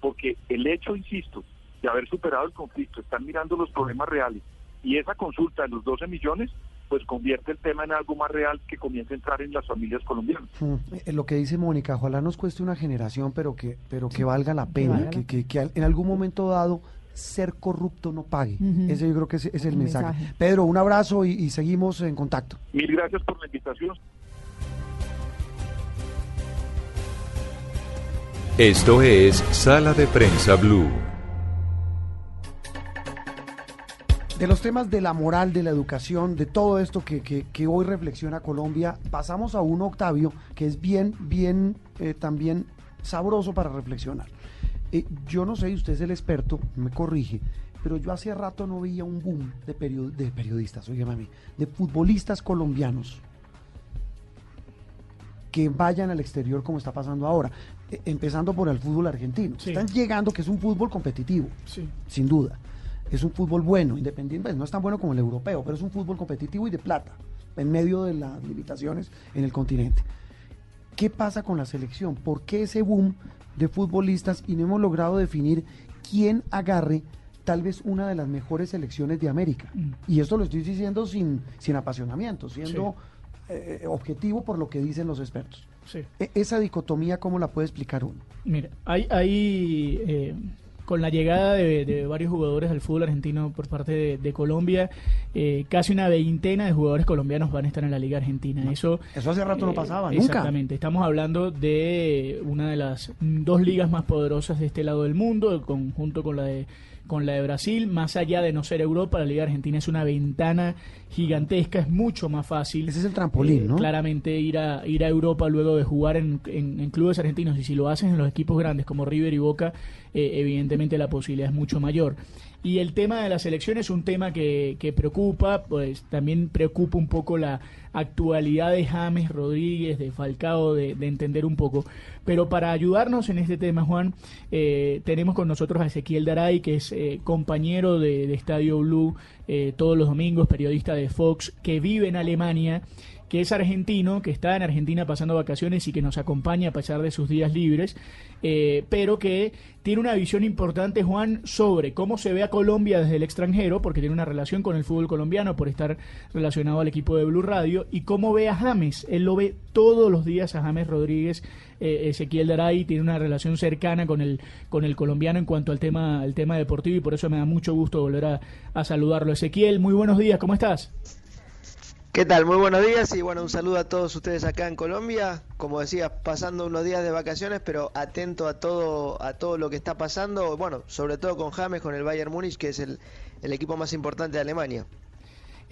porque el hecho, insisto, de haber superado el conflicto, están mirando los problemas reales y esa consulta de los 12 millones, pues convierte el tema en algo más real que comience a entrar en las familias colombianas. Mm, eh, Lo que dice Mónica, ojalá nos cueste una generación, pero que, pero que valga la pena, valga que, la- que- que en algún momento dado ser corrupto no pague. Ese yo creo que es, es el El mensaje. mensaje. Pedro, un abrazo y, y seguimos en contacto. Mil gracias por la invitación. Esto es Sala de Prensa Blue. De los temas de la moral, de la educación, de todo esto que, que- que hoy reflexiona Colombia, pasamos a uno, Octavio, que es bien, bien, eh, también sabroso para reflexionar. Eh, yo no sé, usted es el experto, me corrige, pero yo hace rato no veía un boom de, perio- de periodistas, oígame a mí, de futbolistas colombianos que vayan al exterior como está pasando ahora, Eh, empezando por el fútbol argentino. Sí. Están llegando, que es un fútbol competitivo Sí. sin duda. Es un fútbol bueno, independiente, pues, no es tan bueno como el europeo, pero es un fútbol competitivo y de plata, en medio de las limitaciones en el continente. ¿Qué pasa con la selección? ¿Por qué ese boom de futbolistas y no hemos logrado definir quién agarre tal vez una de las mejores selecciones de América? Mm. Y esto lo estoy diciendo sin, sin apasionamiento, siendo eh, objetivo por lo que dicen los expertos. Sí. E- esa dicotomía, ¿cómo la puede explicar uno? Mira, hay, hay eh, con la llegada de, de varios jugadores al fútbol argentino por parte de, de Colombia, eh, casi una veintena de jugadores colombianos van a estar en la Liga Argentina. Eso, Eso hace rato no eh, pasaba, nunca. Exactamente. Estamos hablando de una de las dos ligas más poderosas de este lado del mundo, con- junto con la de con la de Brasil, más allá de no ser Europa, la Liga Argentina es una ventana gigantesca, es mucho más fácil. Ese es el trampolín, eh, ¿no? Claramente ir a ir a Europa luego de jugar en, en- en clubes argentinos y si lo hacen en los equipos grandes como River y Boca, eh, evidentemente la posibilidad es mucho mayor. Y el tema de la selección es un tema que, que preocupa, pues también preocupa un poco la actualidad de James Rodríguez, de Falcao, de, de entender un poco. Pero para ayudarnos en este tema, Juan, eh, tenemos con nosotros a Ezequiel Daray, que es eh, compañero de, de Estadio Blue eh, todos los domingos, periodista de Fox, que vive en Alemania que es argentino, que está en Argentina pasando vacaciones y que nos acompaña a pesar de sus días libres, eh, pero que tiene una visión importante, Juan, sobre cómo se ve a Colombia desde el extranjero, porque tiene una relación con el fútbol colombiano por estar relacionado al equipo de Blue Radio, y cómo ve a James. Él lo ve todos los días a James Rodríguez, eh, Ezequiel Daray, tiene una relación cercana con el, con el colombiano en cuanto al tema, al tema deportivo, y por eso me da mucho gusto volver a, a saludarlo. Ezequiel, muy buenos días, ¿cómo estás? ¿Qué tal? Muy buenos días y bueno, un saludo a todos ustedes acá en Colombia. Como decía, pasando unos días de vacaciones, pero atento a todo a todo lo que está pasando, bueno, sobre todo con James, con el Bayern Múnich, que es el, el equipo más importante de Alemania.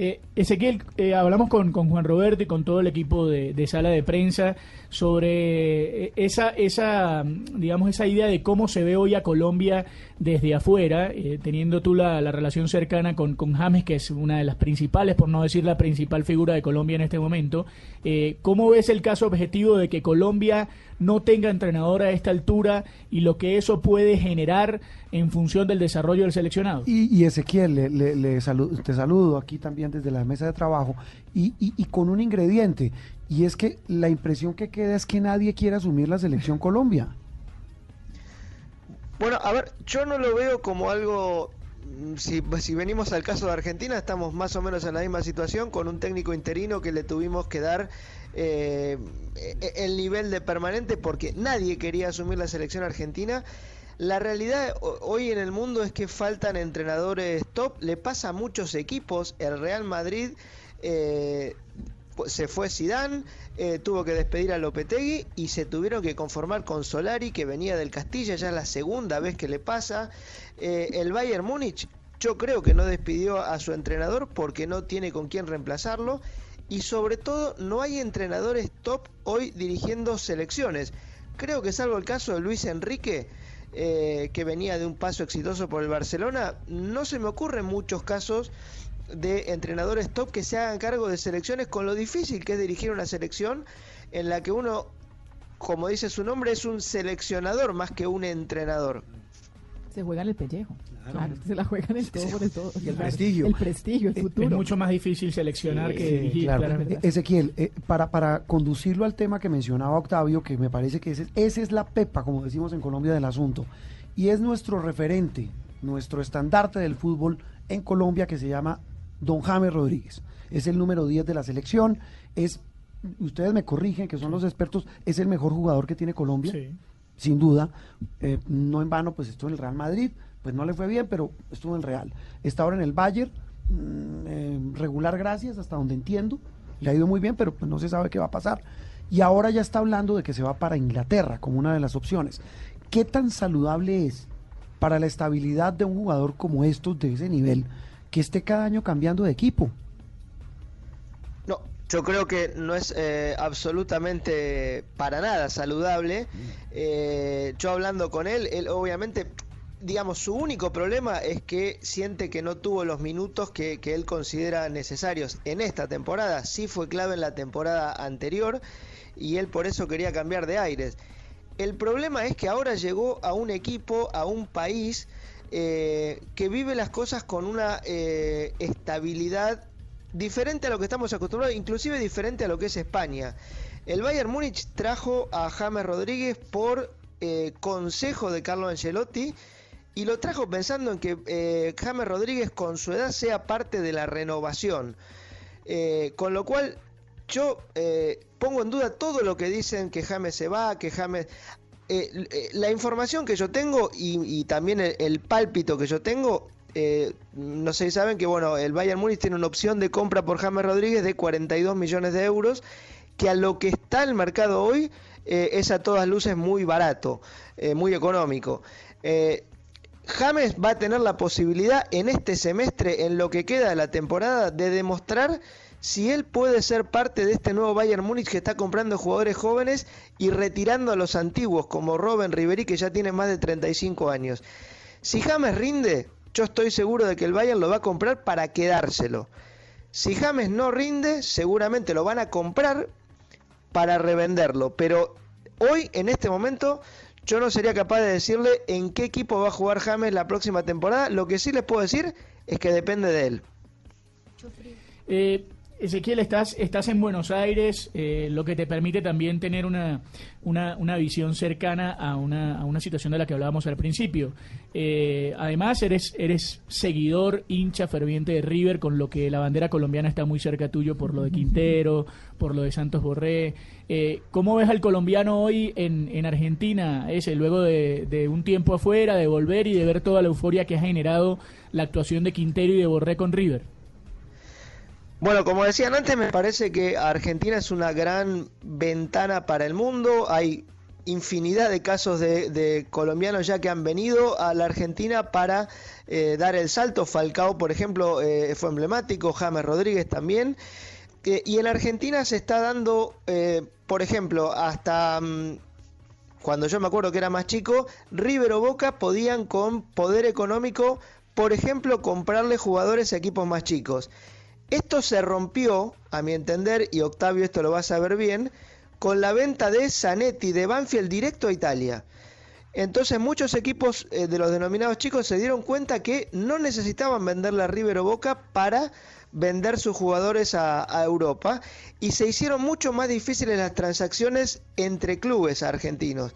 Eh, Ezequiel, eh, hablamos con, con Juan Roberto y con todo el equipo de, sala de prensa sobre eh, esa, esa, digamos, esa idea de cómo se ve hoy a Colombia desde afuera, eh, teniendo tú la, la relación cercana con, con James, que es una de las principales, por no decir la principal figura de Colombia en este momento. Eh, ¿Cómo ves el caso objetivo de que Colombia no tenga entrenador a esta altura y lo que eso puede generar en función del desarrollo del seleccionado? Y, y Ezequiel, le, le- le salu- te saludo aquí también desde la mesa de trabajo y, y- y con un ingrediente, y es que la impresión que queda es que nadie quiere asumir la selección Colombia. Bueno, a ver, yo no lo veo como algo. mm, Si, si venimos al caso de Argentina, estamos más o menos en la misma situación con un técnico interino que le tuvimos que dar eh, e- el nivel de permanente porque nadie quería asumir la selección argentina. La realidad hoy en el mundo es que faltan entrenadores top, le pasa a muchos equipos, el Real Madrid eh, se fue Zidane, eh, tuvo que despedir a Lopetegui y se tuvieron que conformar con Solari que venía del Castilla, ya es la segunda vez que le pasa. El Bayern Múnich yo creo que no despidió a su entrenador porque no tiene con quién reemplazarlo y sobre todo no hay entrenadores top hoy dirigiendo selecciones. Creo que salvo el caso de Luis Enrique, eh, que venía de un paso exitoso por el Barcelona, no se me ocurren muchos casos de entrenadores top que se hagan cargo de selecciones con lo difícil que es dirigir una selección en la que uno, como dice su nombre, es un seleccionador más que un entrenador. Se juega en el pellejo. Claro, se la juegan en todo por el todo. el prestigio. El prestigio, el futuro. Es mucho más difícil seleccionar que dirigir. Claro. Ezequiel, eh, para, para conducirlo al tema que mencionaba Octavio, que me parece que ese, esa es la pepa, como decimos en Colombia, del asunto, y es nuestro referente, nuestro estandarte del fútbol en Colombia, que se llama Don James Rodríguez. Es el número 10 de la selección, es, ustedes me corrigen, que son los expertos, es el mejor jugador que tiene Colombia. Sin duda, eh, no en vano, pues estuvo en el Real Madrid, pues no le fue bien, pero estuvo en el Real. Está ahora en el Bayern, mm, eh, regular gracias, hasta donde entiendo. Le ha ido muy bien, pero pues no se sabe qué va a pasar. Y ahora ya está hablando de que se va para Inglaterra como una de las opciones. ¿Qué tan saludable es para la estabilidad de un jugador como estos de ese nivel que esté cada año cambiando de equipo? Yo creo que no es eh, absolutamente para nada saludable. Eh, yo hablando con él, él obviamente digamos, su único problema es que siente que no tuvo los minutos que, él considera necesarios en esta temporada. Sí fue clave en la temporada anterior y él por eso quería cambiar de aires. El problema es que ahora llegó a un equipo, a un país eh, que vive las cosas con una eh, estabilidad diferente a lo que estamos acostumbrados, inclusive diferente a lo que es España. El Bayern Múnich trajo a James Rodríguez por eh, consejo de Carlo Ancelotti y lo trajo pensando en que eh, James Rodríguez con su edad sea parte de la renovación. Eh, con lo cual yo eh, pongo en duda todo lo que dicen que James se va, que James... la información que yo tengo y, también el, pálpito que yo tengo, no sé si saben que bueno, el Bayern Múnich tiene una opción de compra por James Rodríguez de 42 millones de euros, que a lo que está el mercado hoy es a todas luces muy barato, muy económico. James va a tener la posibilidad en este semestre, en lo que queda de la temporada, de demostrar si él puede ser parte de este nuevo Bayern Múnich que está comprando jugadores jóvenes y retirando a los antiguos, como Robin Ribery, que ya tiene más de 35 años. Si James rinde, yo estoy seguro de que el Bayern lo va a comprar para quedárselo. Si James no rinde, seguramente lo van a comprar para revenderlo. Pero hoy, en este momento, yo no sería capaz de decirle en qué equipo va a jugar James la próxima temporada. Lo que sí les puedo decir es que depende de él. Eh, Ezequiel, estás, estás en Buenos Aires, eh, lo que te permite también tener una, una, visión cercana a una, a una, situación de la que hablábamos al principio. Eh, además, eres, eres seguidor, hincha ferviente de River, con lo que la bandera colombiana está muy cerca tuyo por lo de Quintero, por lo de Santos Borré. Eh, ¿Cómo ves al colombiano hoy en, en Argentina, ese, luego de, de un tiempo afuera, de volver y de ver toda la euforia que ha generado la actuación de Quintero y de Borré con River? Bueno, como decían antes, me parece que Argentina es una gran ventana para el mundo. Hay infinidad de casos de, colombianos ya que han venido a la Argentina para eh, dar el salto. Falcao, por ejemplo, eh, fue emblemático, James Rodríguez también. Eh, y en Argentina se está dando, por ejemplo, hasta mm, cuando yo me acuerdo que era más chico, River o Boca podían con poder económico, por ejemplo, comprarle jugadores a equipos más chicos. Esto se rompió, a mi entender, y Octavio esto lo va a saber bien, con la venta de Zanetti de Banfield directo a Italia. Entonces muchos equipos eh, de los denominados chicos se dieron cuenta que no necesitaban venderle a River o Boca para vender sus jugadores a, Europa y se hicieron mucho más difíciles las transacciones entre clubes argentinos.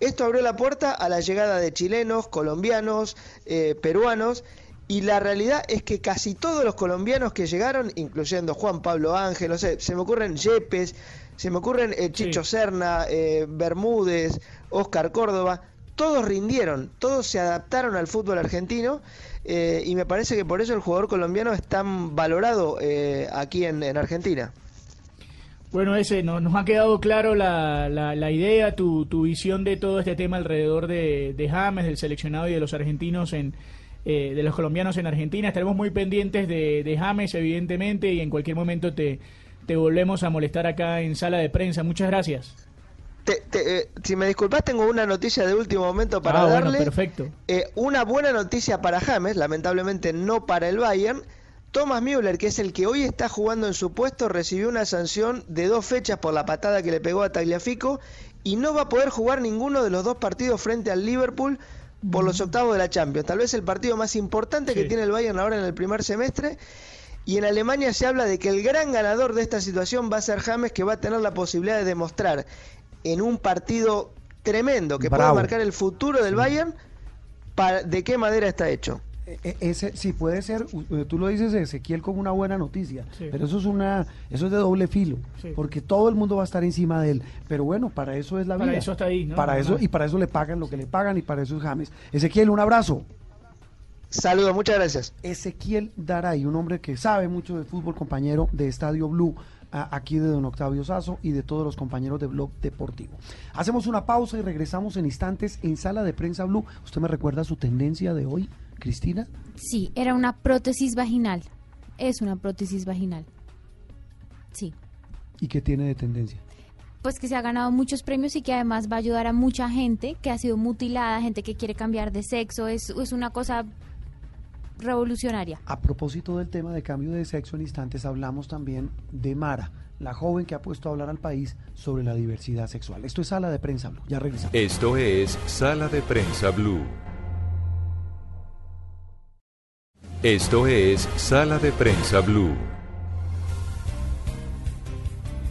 Esto abrió la puerta a la llegada de chilenos, colombianos, eh, peruanos y la realidad es que casi todos los colombianos que llegaron, incluyendo Juan Pablo Ángel, no sé, se me ocurren Yepes, se me ocurren eh, Chicho Serna, eh, Bermúdez, Oscar Córdoba, todos rindieron, todos se adaptaron al fútbol argentino eh, y me parece que por eso el jugador colombiano es tan valorado eh, aquí en, Argentina. Bueno, ese nos ha quedado claro la, la, idea, tu, tu, visión de todo este tema alrededor de, de James, del seleccionado y de los argentinos en, eh, de los colombianos en Argentina. Estaremos muy pendientes de, de, James, evidentemente, y en cualquier momento te, te volvemos a molestar acá en sala de prensa. Muchas gracias. Eh, si me disculpas, tengo una noticia de último momento para ah, darle. perfecto. Eh, una buena noticia para James, lamentablemente no para el Bayern. Thomas Müller, que es el que hoy está jugando en su puesto, recibió una sanción de dos fechas por la patada que le pegó a Tagliafico y no va a poder jugar ninguno de los dos partidos frente al Liverpool por los octavos de la Champions. Tal vez el partido más importante que tiene el Bayern ahora en el primer semestre. Y en Alemania se habla de que el gran ganador de esta situación va a ser James, que va a tener la posibilidad de demostrar en un partido tremendo que puede marcar el futuro del Bayern, para, ¿de qué madera está hecho? E, e, ese sí puede ser, eh, tú lo dices Ezequiel como una buena noticia, pero eso es una eso es de doble filo, porque todo el mundo va a estar encima de él, pero bueno, para eso es la vida. Para eso está ahí, Para eso y para eso le pagan lo que le pagan y para eso es James. Ezequiel, un abrazo. Saludos, muchas gracias. Ezequiel Daray, un hombre que sabe mucho de fútbol, compañero de Estadio Blue aquí de don Octavio Sazo y de todos los compañeros de Blog Deportivo. Hacemos una pausa y regresamos en instantes en Sala de Prensa Blue. ¿Usted me recuerda su tendencia de hoy, Cristina? Sí, era una prótesis vaginal. Es una prótesis vaginal. Sí. ¿Y qué tiene de tendencia? Pues que se ha ganado muchos premios y que además va a ayudar a mucha gente que ha sido mutilada, gente que quiere cambiar de sexo. Es, es una cosa revolucionaria. A propósito del tema de cambio de sexo, en instantes hablamos también de Mara, la joven que ha puesto a hablar al país sobre la diversidad sexual. Esto es Sala de Prensa Blue. Ya regresamos. Esto es Sala de Prensa Blue. Esto es Sala de Prensa Blue.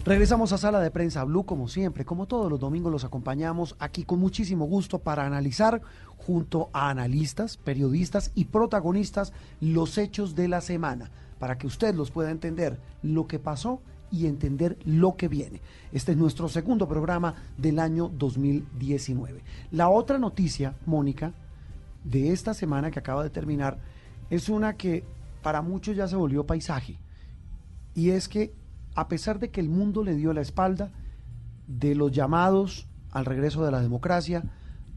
Regresamos a Sala de Prensa Blue, como siempre, como todos los domingos los acompañamos aquí con muchísimo gusto para analizar junto a analistas, periodistas y protagonistas los hechos de la semana, para que usted los pueda entender lo que pasó y entender lo que viene. Este es nuestro segundo programa del año 2019. La otra noticia, Mónica, de esta semana que acaba de terminar, es una que para muchos ya se volvió paisaje. Y es que a pesar de que el mundo le dio la espalda de los llamados al regreso de la democracia,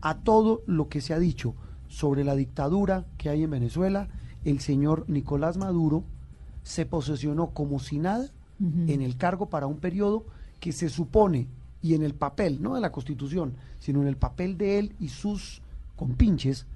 a todo lo que se ha dicho sobre la dictadura que hay en Venezuela, el señor Nicolás Maduro se posesionó como si nada en el cargo para un periodo que se supone, y en el papel, no de la constitución, sino en el papel de él y sus compinches,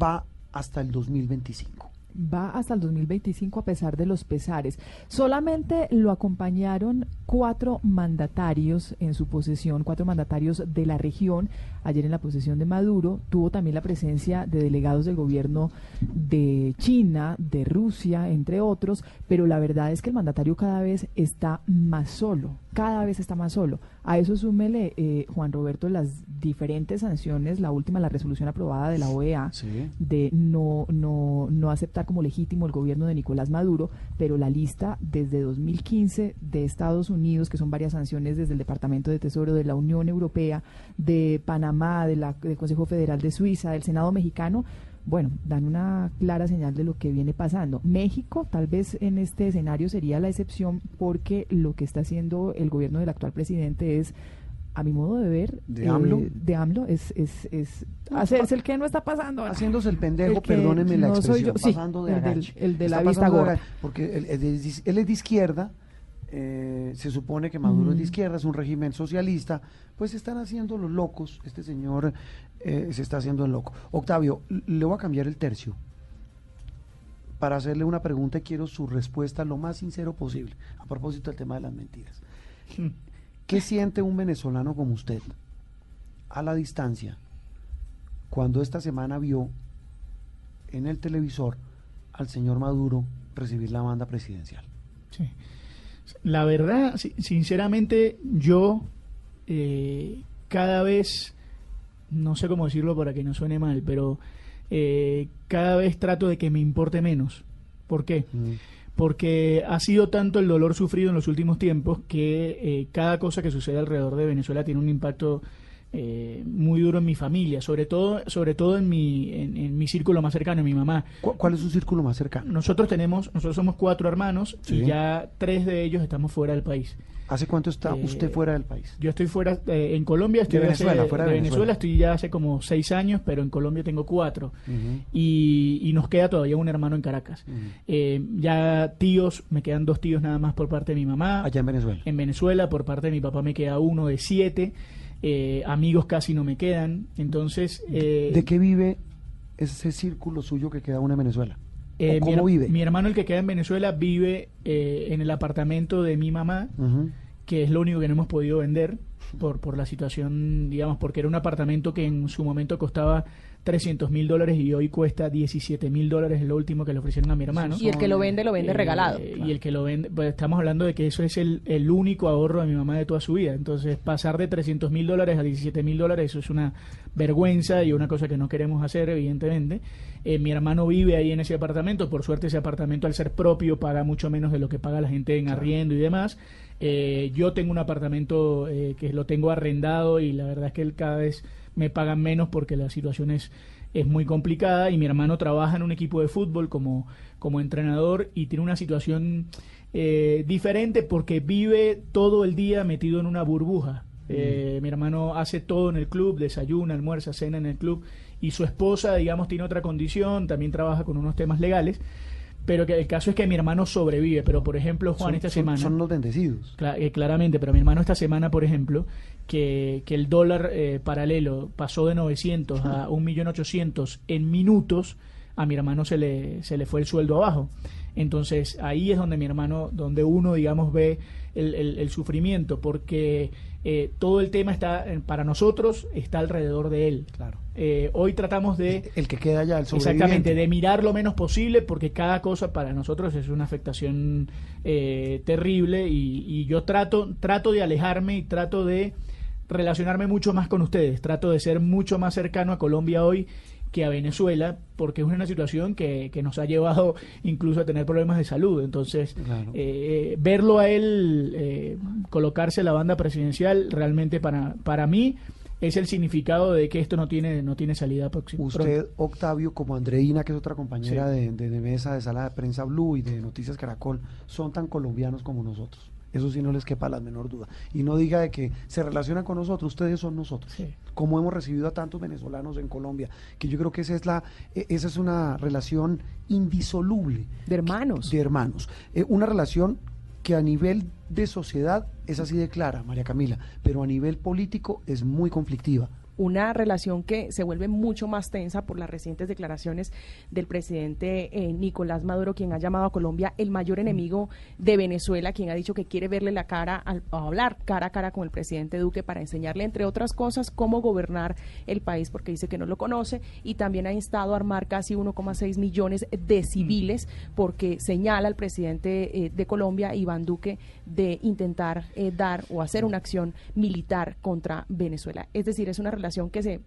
va hasta el 2025 va hasta el 2025 a pesar de los pesares. Solamente lo acompañaron cuatro mandatarios en su posesión, cuatro mandatarios de la región. Ayer en la posesión de Maduro tuvo también la presencia de delegados del gobierno de China, de Rusia, entre otros, pero la verdad es que el mandatario cada vez está más solo, cada vez está más solo. A eso súmele, eh, Juan Roberto, las diferentes sanciones, la última, la resolución aprobada de la OEA de no, no, no aceptar como legítimo el gobierno de Nicolás Maduro, pero la lista desde 2015 de Estados Unidos, que son varias sanciones desde el Departamento de Tesoro de la Unión Europea, de Panamá, de la, del Consejo Federal de Suiza, del Senado mexicano, bueno, dan una clara señal de lo que viene pasando. México tal vez en este escenario sería la excepción porque lo que está haciendo el gobierno del actual presidente es a mi modo de ver, de AMLO, eh, de AMLO es, es, es hacerse el que no está pasando. Haciéndose el pendejo, perdónenme la expresión, pasando de el, de la vista gorda. Porque él, él, es de izquierda, eh, se supone que Maduro es de izquierda, es un régimen socialista, pues están haciendo los locos, este señor eh, se está haciendo el loco. Octavio, le voy a cambiar el tercio para hacerle una pregunta y quiero su respuesta lo más sincero posible, a propósito del tema de las mentiras. ¿Qué siente un venezolano como usted a la distancia cuando esta semana vio en el televisor al señor Maduro recibir la banda presidencial? Sí. La verdad, sinceramente, yo eh, cada vez, no sé cómo decirlo para que no suene mal, pero eh, cada vez trato de que me importe menos. ¿Por qué? Mm. Porque ha sido tanto el dolor sufrido en los últimos tiempos que eh, cada cosa que sucede alrededor de Venezuela tiene un impacto eh, muy duro en mi familia, sobre todo, sobre todo en mi, en, mi círculo más cercano, en mi mamá. ¿Cuál es su círculo más cercano? Nosotros tenemos, nosotros somos cuatro hermanos y ya tres de ellos estamos fuera del país. ¿Hace cuánto está eh, usted fuera del país? Yo estoy fuera, eh, en Colombia estoy de Venezuela, fuera de, Venezuela. estoy ya hace como seis años, pero en Colombia tengo cuatro. y, nos queda todavía un hermano en Caracas. ya tíos, me quedan dos tíos nada más por parte de mi mamá. Allá en Venezuela. En Venezuela, por parte de mi papá me queda uno de siete. Eh, amigos casi no me quedan, entonces... Eh, ¿De qué vive ese círculo suyo que queda uno en Venezuela? Eh, ¿Cómo mi, vive? Mi hermano, el que queda en Venezuela, vive en el apartamento de mi mamá, que es lo único que no hemos podido vender por, por la situación, digamos, porque era un apartamento que en su momento costaba 300 mil dólares y hoy cuesta 17 mil dólares, es lo último que le ofrecieron a mi hermano. Y el que lo vende, lo vende regalado. Y el que lo vende, pues estamos hablando de que eso es el, el único ahorro de mi mamá de toda su vida. Entonces, pasar de 300 mil dólares a 17 mil dólares, eso es una vergüenza y una cosa que no queremos hacer, evidentemente. Eh, mi hermano vive ahí en ese apartamento, por suerte ese apartamento al ser propio paga mucho menos de lo que paga la gente en arriendo y demás. Eh, yo tengo un apartamento eh, que lo tengo arrendado y la verdad es que él cada vez me pagan menos porque la situación es, es muy complicada y mi hermano trabaja en un equipo de fútbol como, como entrenador y tiene una situación eh, diferente porque vive todo el día metido en una burbuja. Eh, mi hermano hace todo en el club, desayuna, almuerza, cena en el club y su esposa, digamos, tiene otra condición, también trabaja con unos temas legales pero que el caso es que mi hermano sobrevive. Pero, por ejemplo, Juan, esta semana... Son los bendecidos. Eh, claramente, pero mi hermano esta semana, por ejemplo, que, que el dólar eh, paralelo pasó de 900 a 1.800.000 en minutos, a mi hermano se le, se le fue el sueldo abajo. Entonces, ahí es donde mi hermano, donde uno, digamos, ve el, el sufrimiento, porque eh, todo el tema está, para nosotros, está alrededor de él. Claro. Eh, hoy tratamos de... El que queda ya, el Exactamente, de mirar lo menos posible porque cada cosa para nosotros es una afectación eh, terrible y, y, yo trato, trato de alejarme y trato de relacionarme mucho más con ustedes, trato de ser mucho más cercano a Colombia hoy que a Venezuela, porque es una situación que, que nos ha llevado incluso a tener problemas de salud. Entonces, eh, verlo a él eh, colocarse la banda presidencial, realmente para, para mí es el significado de que esto no tiene, no tiene salida próxima. Usted, Octavio, como Andreina, que es otra compañera de, de, de mesa de sala de prensa Blue y de Noticias Caracol, son tan colombianos como nosotros. Eso sí no les quepa la menor duda. Y no diga de que se relacionan con nosotros, ustedes son nosotros. Como hemos recibido a tantos venezolanos en Colombia, que yo creo que esa es la e, esa es una relación indisoluble de hermanos. De hermanos. Eh, una relación que a nivel de sociedad es así de clara, María Camila, pero a nivel político es muy conflictiva una relación que se vuelve mucho más tensa por las recientes declaraciones del presidente eh, Nicolás Maduro, quien ha llamado a Colombia el mayor mm. enemigo de Venezuela, quien ha dicho que quiere verle la cara, al, hablar cara a cara con el presidente Duque para enseñarle, entre otras cosas, cómo gobernar el país, porque dice que no lo conoce, y también ha instado a armar casi 1,6 millones de civiles, porque señala al presidente eh, de Colombia, Iván Duque, de intentar eh, dar o hacer una acción militar contra Venezuela. Es decir, es una relación que se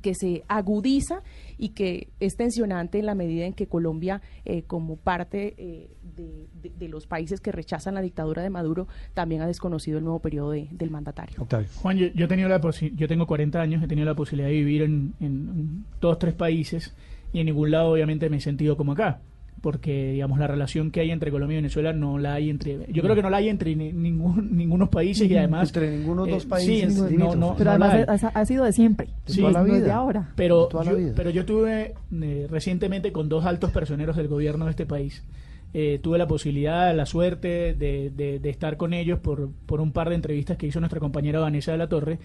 que se agudiza y que es tensionante en la medida en que Colombia, eh, como parte eh, de, los países que rechazan la dictadura de Maduro, también ha desconocido el nuevo periodo del mandatario. Juan, yo, yo, la yo tengo 40 años, he tenido la posibilidad de vivir en, en todos tres países y en ningún lado obviamente me he sentido como acá porque digamos la relación que hay entre Colombia y Venezuela no la hay entre yo creo que no la hay entre ningún ningunos países y además entre ninguno de los dos países sí, no, no, pero además ha, sido de siempre sí, toda la vida. ahora. Pero yo, pero yo tuve eh, recientemente con dos altos personeros del gobierno de este país eh, tuve la posibilidad, la suerte de, de, de, estar con ellos por, por un par de entrevistas que hizo nuestra compañera Vanessa de la Torre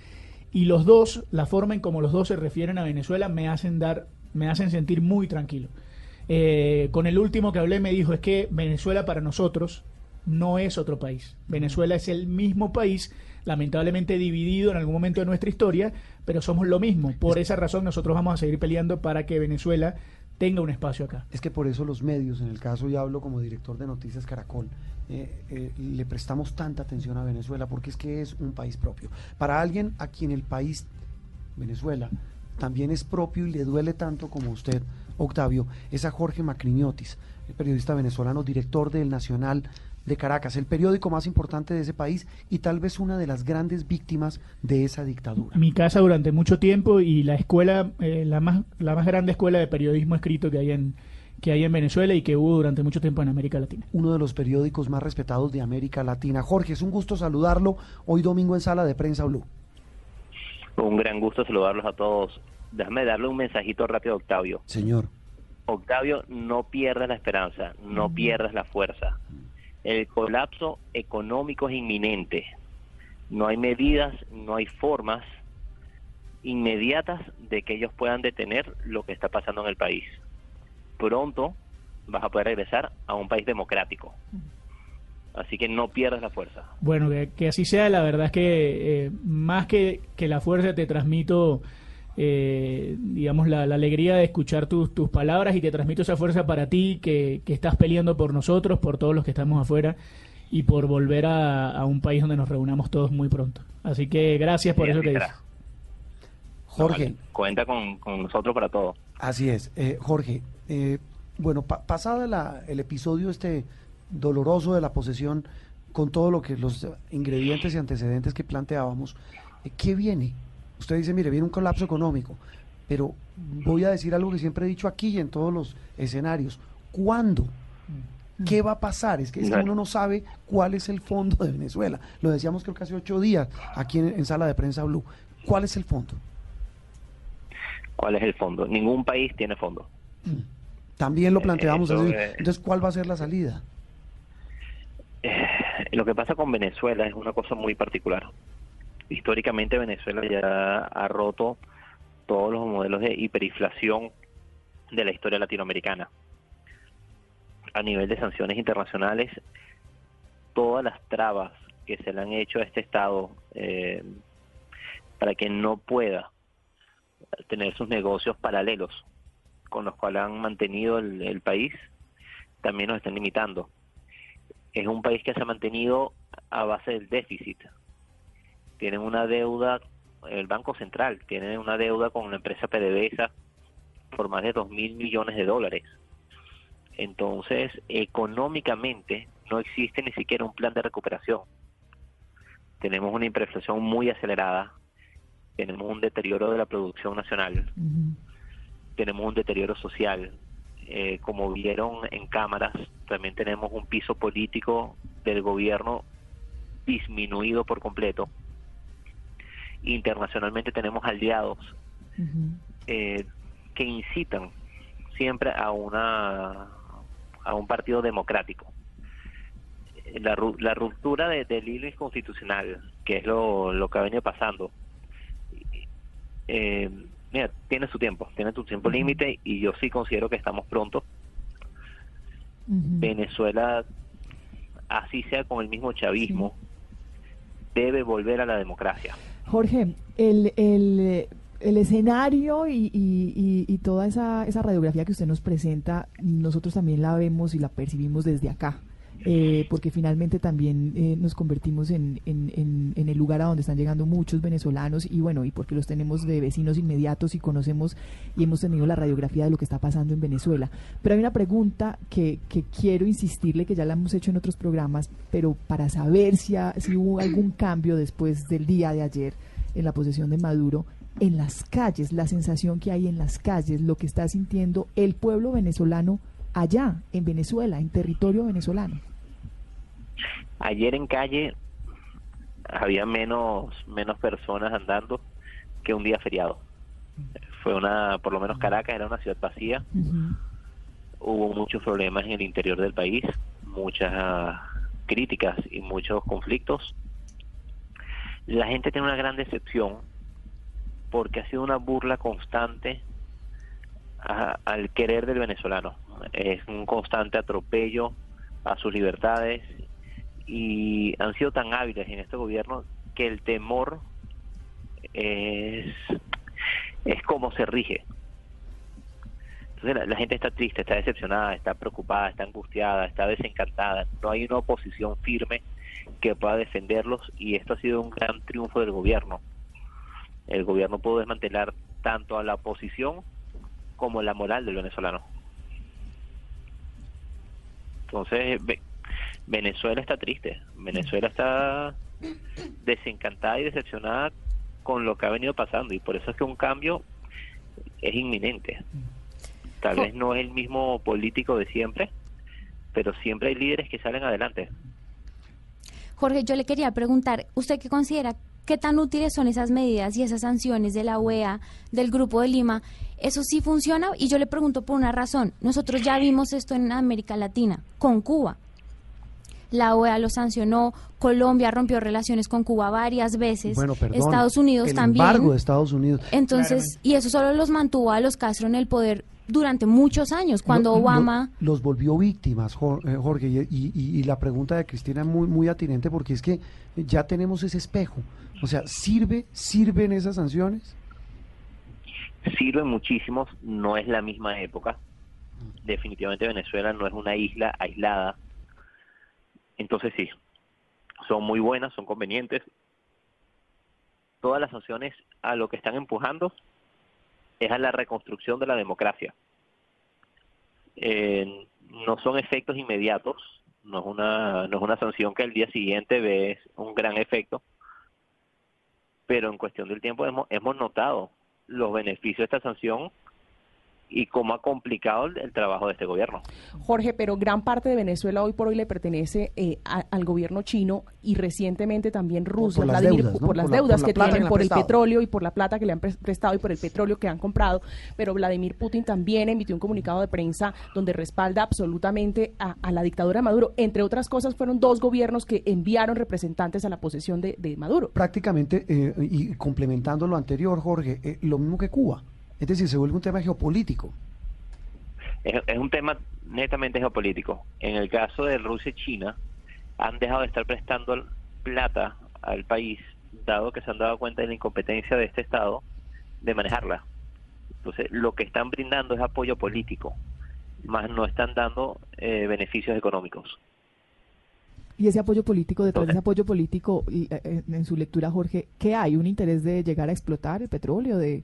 y los dos, la forma en como los dos se refieren a Venezuela me hacen dar, me hacen sentir muy tranquilo. Eh, con el último que hablé me dijo es que Venezuela para nosotros no es otro país. Venezuela es el mismo país, lamentablemente dividido en algún momento de nuestra historia, pero somos lo mismo. Por esa razón nosotros vamos a seguir peleando para que Venezuela tenga un espacio acá. Es que por eso los medios, en el caso ya hablo como director de Noticias Caracol, eh, eh, le prestamos tanta atención a Venezuela porque es que es un país propio. Para alguien a quien el país, Venezuela, también es propio y le duele tanto como usted, Octavio, es a Jorge Macriniotis, el periodista venezolano, director del Nacional, de Caracas, el periódico más importante de ese país y tal vez una de las grandes víctimas de esa dictadura. Mi casa durante mucho tiempo y la escuela, eh, la, más, la más grande escuela de periodismo escrito que hay en que hay en Venezuela y que hubo durante mucho tiempo en América Latina. Uno de los periódicos más respetados de América Latina. Jorge, es un gusto saludarlo hoy domingo en Sala de Prensa Blue. Un gran gusto saludarlos a todos. Déjame darle un mensajito rápido a Octavio. Señor. Octavio, no pierdas la esperanza, no pierdas la fuerza. El colapso económico es inminente. No hay medidas, no hay formas inmediatas de que ellos puedan detener lo que está pasando en el país. Pronto vas a poder regresar a un país democrático. Así que no pierdas la fuerza. Bueno, que, así sea. La verdad es que eh, más que, que la fuerza te transmito eh, digamos, la, alegría de escuchar tus, tus palabras y te transmito esa fuerza para ti que, estás peleando por nosotros, por todos los que estamos afuera y por volver a, un país donde nos reunamos todos muy pronto. Así que gracias por eso que dices. Jorge. cuenta con, nosotros para todo. Así es. Eh, Jorge, eh, bueno, pasada la, el episodio este doloroso de la posesión, con todo lo que los ingredientes y antecedentes que planteábamos, eh, ¿qué viene? Usted dice, mire, viene un colapso económico, pero voy a decir algo que siempre he dicho aquí y en todos los escenarios. ¿Cuándo? ¿Qué va a pasar? Es que, uno no sabe cuál es el fondo de Venezuela. Lo decíamos creo que hace ocho días aquí en, Sala de Prensa Blue. ¿Cuál es el fondo? ¿Cuál es el fondo? Ningún país tiene fondo. También lo planteamos así. Entonces, ¿cuál va a ser la salida? Eh, lo que pasa con Venezuela es una cosa muy particular históricamente Venezuela ya ha roto todos los modelos de hiperinflación de la historia latinoamericana. A nivel de sanciones internacionales, todas las trabas que se le han hecho a este Estado eh, para que no pueda tener sus negocios paralelos con los cuales han mantenido el, el país, también nos están limitando. Es un país que se ha mantenido a base del déficit, tienen una deuda, el Banco Central tiene una deuda con la empresa PDVSA por más de dos mil millones de dólares. Entonces, económicamente no existe ni siquiera un plan de recuperación. Tenemos una hiperinflación muy acelerada, tenemos un deterioro de la producción nacional, tenemos un deterioro social. Eh, como vieron en cámaras, también tenemos un piso político del gobierno disminuido por completo internacionalmente tenemos aliados eh, que incitan siempre a una a un partido democrático. La, la ruptura de, del hilo constitucional que es lo, lo que ha venido pasando eh, mira, tiene su tiempo tiene su tiempo límite y yo sí considero que estamos pronto. Venezuela así sea con el mismo chavismo debe volver a la democracia Jorge, el, el, el escenario y, y, y, toda esa, esa radiografía que usted nos presenta, nosotros también la vemos y la percibimos desde acá. Eh, porque finalmente también eh, nos convertimos en, en, en, el lugar a donde están llegando muchos venezolanos y bueno, y porque los tenemos de vecinos inmediatos y conocemos y hemos tenido la radiografía de lo que está pasando en Venezuela. Pero hay una pregunta que, que quiero insistirle, que ya la hemos hecho en otros programas, pero para saber si, si hubo algún cambio después del día de ayer en la posesión de Maduro en las calles, la sensación que hay en las calles, lo que está sintiendo el pueblo venezolano allá, en Venezuela, en territorio venezolano. Ayer en calle había menos, menos personas andando que un día feriado. Fue una, por lo menos Caracas era una ciudad vacía. Hubo muchos problemas en el interior del país, muchas críticas y muchos conflictos la gente tiene una gran decepción porque ha sido una burla constante al querer del venezolano. Es un constante atropello a sus libertades y han sido tan hábiles en este gobierno que el temor es, es como se rige. Entonces la, gente está triste, está decepcionada, está preocupada, está angustiada, está desencantada. No hay una oposición firme que pueda defenderlos y esto ha sido un gran triunfo del gobierno. El gobierno pudo desmantelar tanto a la oposición como la moral del venezolano. Entonces, Venezuela está triste, Venezuela está desencantada y decepcionada con lo que ha venido pasando y por eso es que un cambio es inminente. Tal vez no es el mismo político de siempre, pero siempre hay líderes que salen adelante. Jorge, yo le quería preguntar, ¿usted qué considera qué tan útiles son esas medidas y esas sanciones de la OEA, del Grupo de Lima? ¿Eso sí funciona? Y yo le pregunto por una razón. Nosotros ya vimos esto en América Latina, con Cuba. La OEA lo sancionó, Colombia rompió relaciones con Cuba varias veces, Bueno, perdón, Estados Unidos el también. embargo de Estados Unidos. Entonces, y eso solo los mantuvo a los Castro en el poder durante muchos años, cuando Lo- lo- Obama... los volvió víctimas, eh, Jorge, y, y- y la pregunta de Cristina es muy, muy atinente porque es que ya tenemos ese espejo. O sea, ¿sirve, sirven esas sanciones? Sirven muchísimos, no es la misma época. Definitivamente Venezuela no es una isla aislada. Entonces sí, son muy buenas, son convenientes. Todas las sanciones a lo que están empujando es a la reconstrucción de la democracia. Eh, no son efectos inmediatos, no es una no es una sanción que al día siguiente ves un gran efecto, pero en cuestión del tiempo hemos, hemos notado los beneficios de esta sanción y cómo ha complicado el, el trabajo de este gobierno. Jorge, pero gran parte de Venezuela hoy por hoy le pertenece eh, a- al gobierno chino y recientemente también Rusia, por las Vladimir deudas, por las Por la- deudas por la que tienen, por el petróleo y por la plata que le han pres- prestado y por el petróleo que han comprado. Pero Vladimir Putin también emitió un comunicado de prensa donde respalda absolutamente a, a la dictadura de Maduro. Entre otras cosas, fueron dos gobiernos que enviaron representantes a la posesión de, de Maduro. Prácticamente, eh, y complementando lo anterior, Jorge, eh, lo mismo que Cuba. Es decir, se vuelve un tema geopolítico. Es, es un tema netamente geopolítico. En el caso de Rusia y China, han dejado de estar prestando plata al país, dado que se han dado cuenta de la incompetencia de este Estado de manejarla. Entonces, lo que están brindando es apoyo político, más no están dando eh, beneficios económicos. Y ese apoyo político, detrás de ese apoyo político, y, eh, eh, en su lectura, Jorge, ¿qué hay? ¿Un interés de llegar a explotar el petróleo? de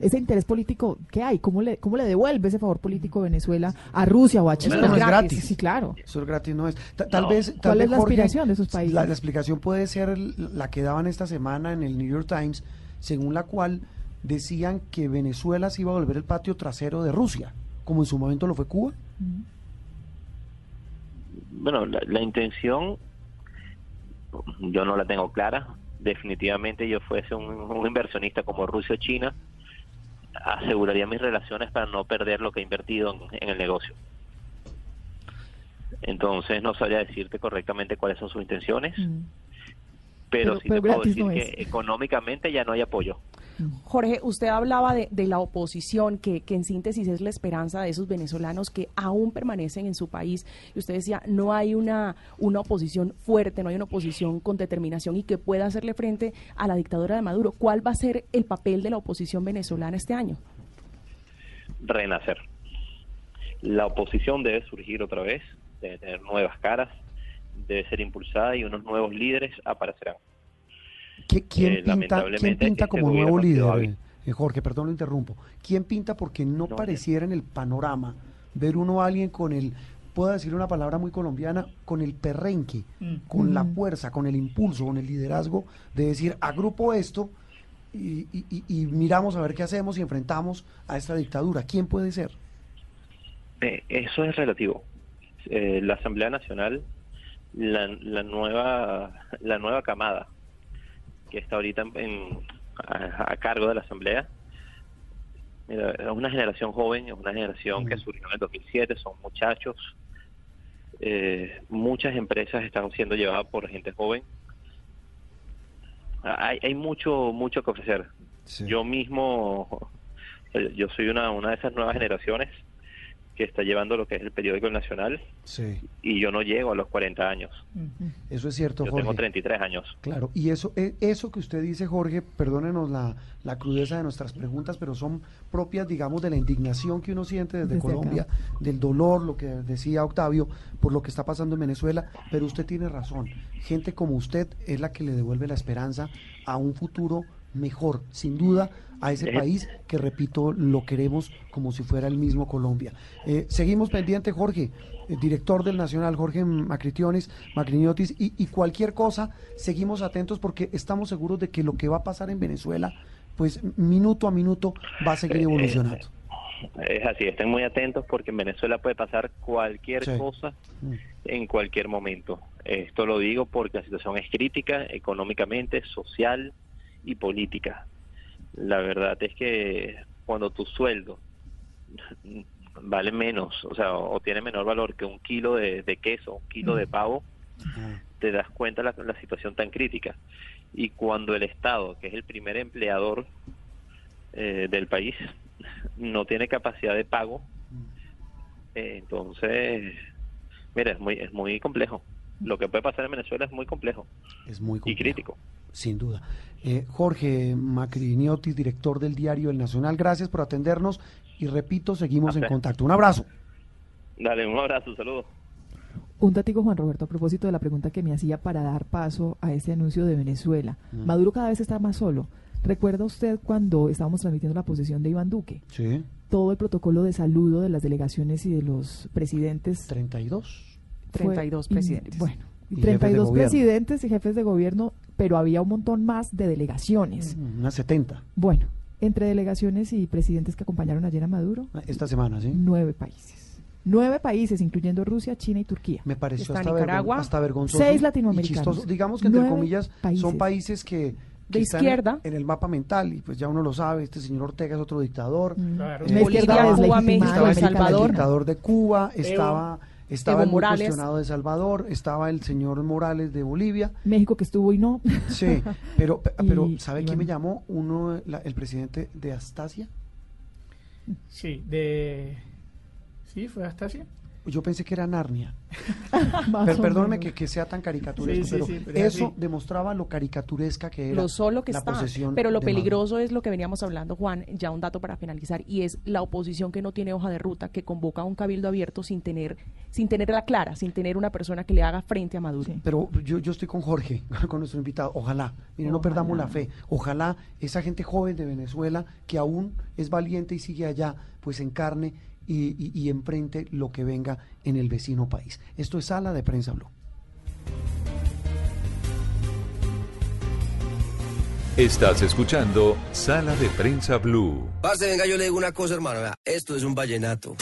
Ese interés político, ¿qué hay? ¿Cómo le, cómo le devuelve ese favor político Venezuela a Rusia o a China? Eso no es gratis. Sí, claro. Eso es gratis, no es. Ta- tal No. vez. Tal ¿Cuál vez, es la Jorge, aspiración de esos países? La, la explicación puede ser la que daban esta semana en el New York Times, según la cual decían que Venezuela se iba a volver el patio trasero de Rusia, como en su momento lo fue Cuba. Bueno, la, la intención yo no la tengo clara. Definitivamente yo fuese un, un inversionista como Rusia o China, aseguraría mis relaciones para no perder lo que he invertido en, en el negocio. Entonces no sabría decirte correctamente cuáles son sus intenciones, pero, Pero- sí pero te puedo decir no que económicamente ya no hay apoyo. Jorge, usted hablaba de, de la oposición, que, en síntesis es la esperanza de esos venezolanos que aún permanecen en su país. Y usted decía, no hay una, una oposición fuerte, no hay una oposición con determinación y que pueda hacerle frente a la dictadura de Maduro. ¿Cuál va a ser el papel de la oposición venezolana este año? renacer. La oposición debe surgir otra vez, debe tener nuevas caras, debe ser impulsada y unos nuevos líderes aparecerán. ¿Qui- ¿Quién, Eh, pinta, quién pinta este como nuevo líder? eh, Jorge, perdón, lo interrumpo. ¿Quién pinta porque no, pareciera en el panorama ver uno a alguien con el, puedo decir una palabra muy colombiana, con el perrenque, Mm. con la Mm. fuerza, con el impulso, con el liderazgo de decir, agrupo esto y, y- y- y miramos a ver qué hacemos y enfrentamos a esta dictadura? ¿Quién puede ser? Eh, eso es relativo. Eh, la Asamblea Nacional, la, la nueva la nueva camada que está ahorita en- en- a, a cargo de la Asamblea, mira, es una generación joven, es una generación que surgió en el 2007, son muchachos. Eh, muchas empresas están siendo llevadas por gente joven. Hay, hay mucho mucho que ofrecer. Yo mismo, yo soy una, una de esas nuevas generaciones que está llevando lo que es el periódico Nacional Sí. y yo no llego a los 40 años. Eso es cierto, Yo Jorge. tengo 33 años. Claro, y eso, e- eso que usted dice, Jorge, perdónenos la, la crudeza de nuestras preguntas, pero son propias, digamos, de la indignación que uno siente desde, Desde acá. Colombia, del dolor, lo que decía Octavio, por lo que está pasando en Venezuela, pero usted tiene razón. Gente como usted es la que le devuelve la esperanza a un futuro mejor, sin duda, a ese Eh. país que, repito, lo queremos como si fuera el mismo Colombia. Eh, seguimos pendiente, Jorge, el director del Nacional, Jorge Macritionis, Macriniotis, y, y cualquier cosa, seguimos atentos porque estamos seguros de que lo que va a pasar en Venezuela, pues minuto a minuto va a seguir Eh, evolucionando. Es así, estén muy atentos porque en Venezuela puede pasar cualquier Sí. cosa Mm. en cualquier momento. Esto lo digo porque la situación es crítica económicamente, social y política. La verdad es que cuando tu sueldo vale menos, o sea, o tiene menor valor que un kilo de, de queso, un kilo de pavo, te das cuenta la, la situación tan crítica. Y cuando el Estado, que es el primer empleador eh, del país, no tiene capacidad de pago, eh, entonces, mira, es muy, es muy complejo. Lo que puede pasar en Venezuela es muy complejo Es muy y complejo. crítico. Sin duda. Eh, Jorge Macriniotis, director del diario El Nacional, gracias por atendernos y repito, seguimos en contacto. Un abrazo. Dale, un abrazo, saludos. Un datico, Juan Roberto, a propósito de la pregunta que me hacía para dar paso a este anuncio de Venezuela. Mm. Maduro cada vez está más solo. ¿Recuerda usted cuando estábamos transmitiendo la posesión de Iván Duque? Sí. Todo el protocolo de saludo de las delegaciones y de los presidentes. 32. Fue 32 in- presidentes. Bueno, Y jefes de 32 gobierno. presidentes y jefes de gobierno, pero había un montón más de delegaciones. Mm, Unas 70 Bueno, entre delegaciones y presidentes que acompañaron ayer a Maduro, esta semana, ¿sí? nueve países. Nueve países, incluyendo Rusia, China y Turquía. Me pareció hasta, Nicaragua, vergon- hasta vergonzoso. seis y latinoamericanos, chistoso. Digamos que, entre comillas, países. son países que, que De están izquierda. en el mapa mental y pues ya uno lo sabe, este señor Ortega es otro dictador. Mm. Claro. Eh, Bolivia, izquierda Cuba, México, estaba El América el Salvador. dictador de Cuba, estaba, estaba Evo el Morales. cuestionado de Salvador, estaba el señor Morales de Bolivia. México que estuvo y no. Sí, pero, pe- pero Y- ¿sabe y quién me llamó? Uno, la- el presidente de Astasia. Sí, de... Sí, fue Astasia. Yo pensé que era Narnia. Más Per- o perdóneme menos. que, que sea tan caricaturesco, Sí, sí, pero, sí, pero eso así. demostraba lo caricaturesca que era lo solo que la está. posesión Pero lo Maduro. peligroso es lo que veníamos hablando, Juan, ya un dato para finalizar, y es la oposición que no tiene hoja de ruta, que convoca a un cabildo abierto sin tener, sin tenerla clara, sin tener una persona que le haga frente a Maduro. Pero yo, yo estoy con Jorge, con nuestro invitado. Ojalá, mire, no perdamos la fe. Ojalá esa gente joven de Venezuela que aún es valiente y sigue allá, pues encarne y, y, y enfrente lo que venga en el vecino país. Esto es Sala de Prensa Blue. Estás escuchando Sala de Prensa Blue. Parce, venga, yo le digo una cosa, hermano. vea, Esto es un vallenato.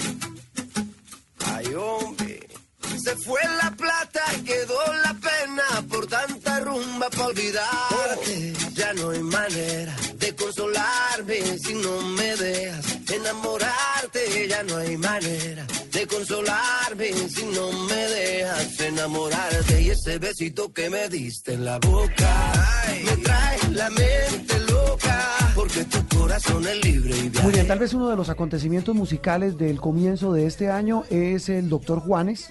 Ay, hombre. Se fue la plata, quedó la pena por tanta rumba para olvidarte. Ya no hay manera de consolarme si no me dejas enamorarte. Ya no hay manera de consolarme si no me dejas enamorarte. Y ese besito que me diste en la boca me trae la mente loca. Porque tu corazón es libre y viaja. Muy bien, tal vez uno de los acontecimientos musicales del comienzo de este año es el doctor Juanes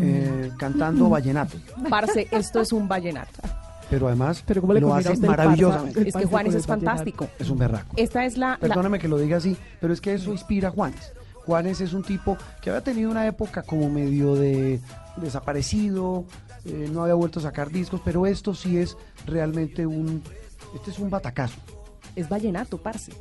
eh, cantando vallenato. Parce, esto es un vallenato. Pero además Pero ¿cómo le lo hace parza? Es que Juanes es fantástico. Es un berraco. Esta es la, la- Perdóneme que lo diga así, pero es que eso inspira a Juanes. Juanes es un tipo que había tenido una época como medio de desaparecido, eh, no había vuelto a sacar discos, pero esto sí es realmente un, este es un batacazo. es vallenato, parce.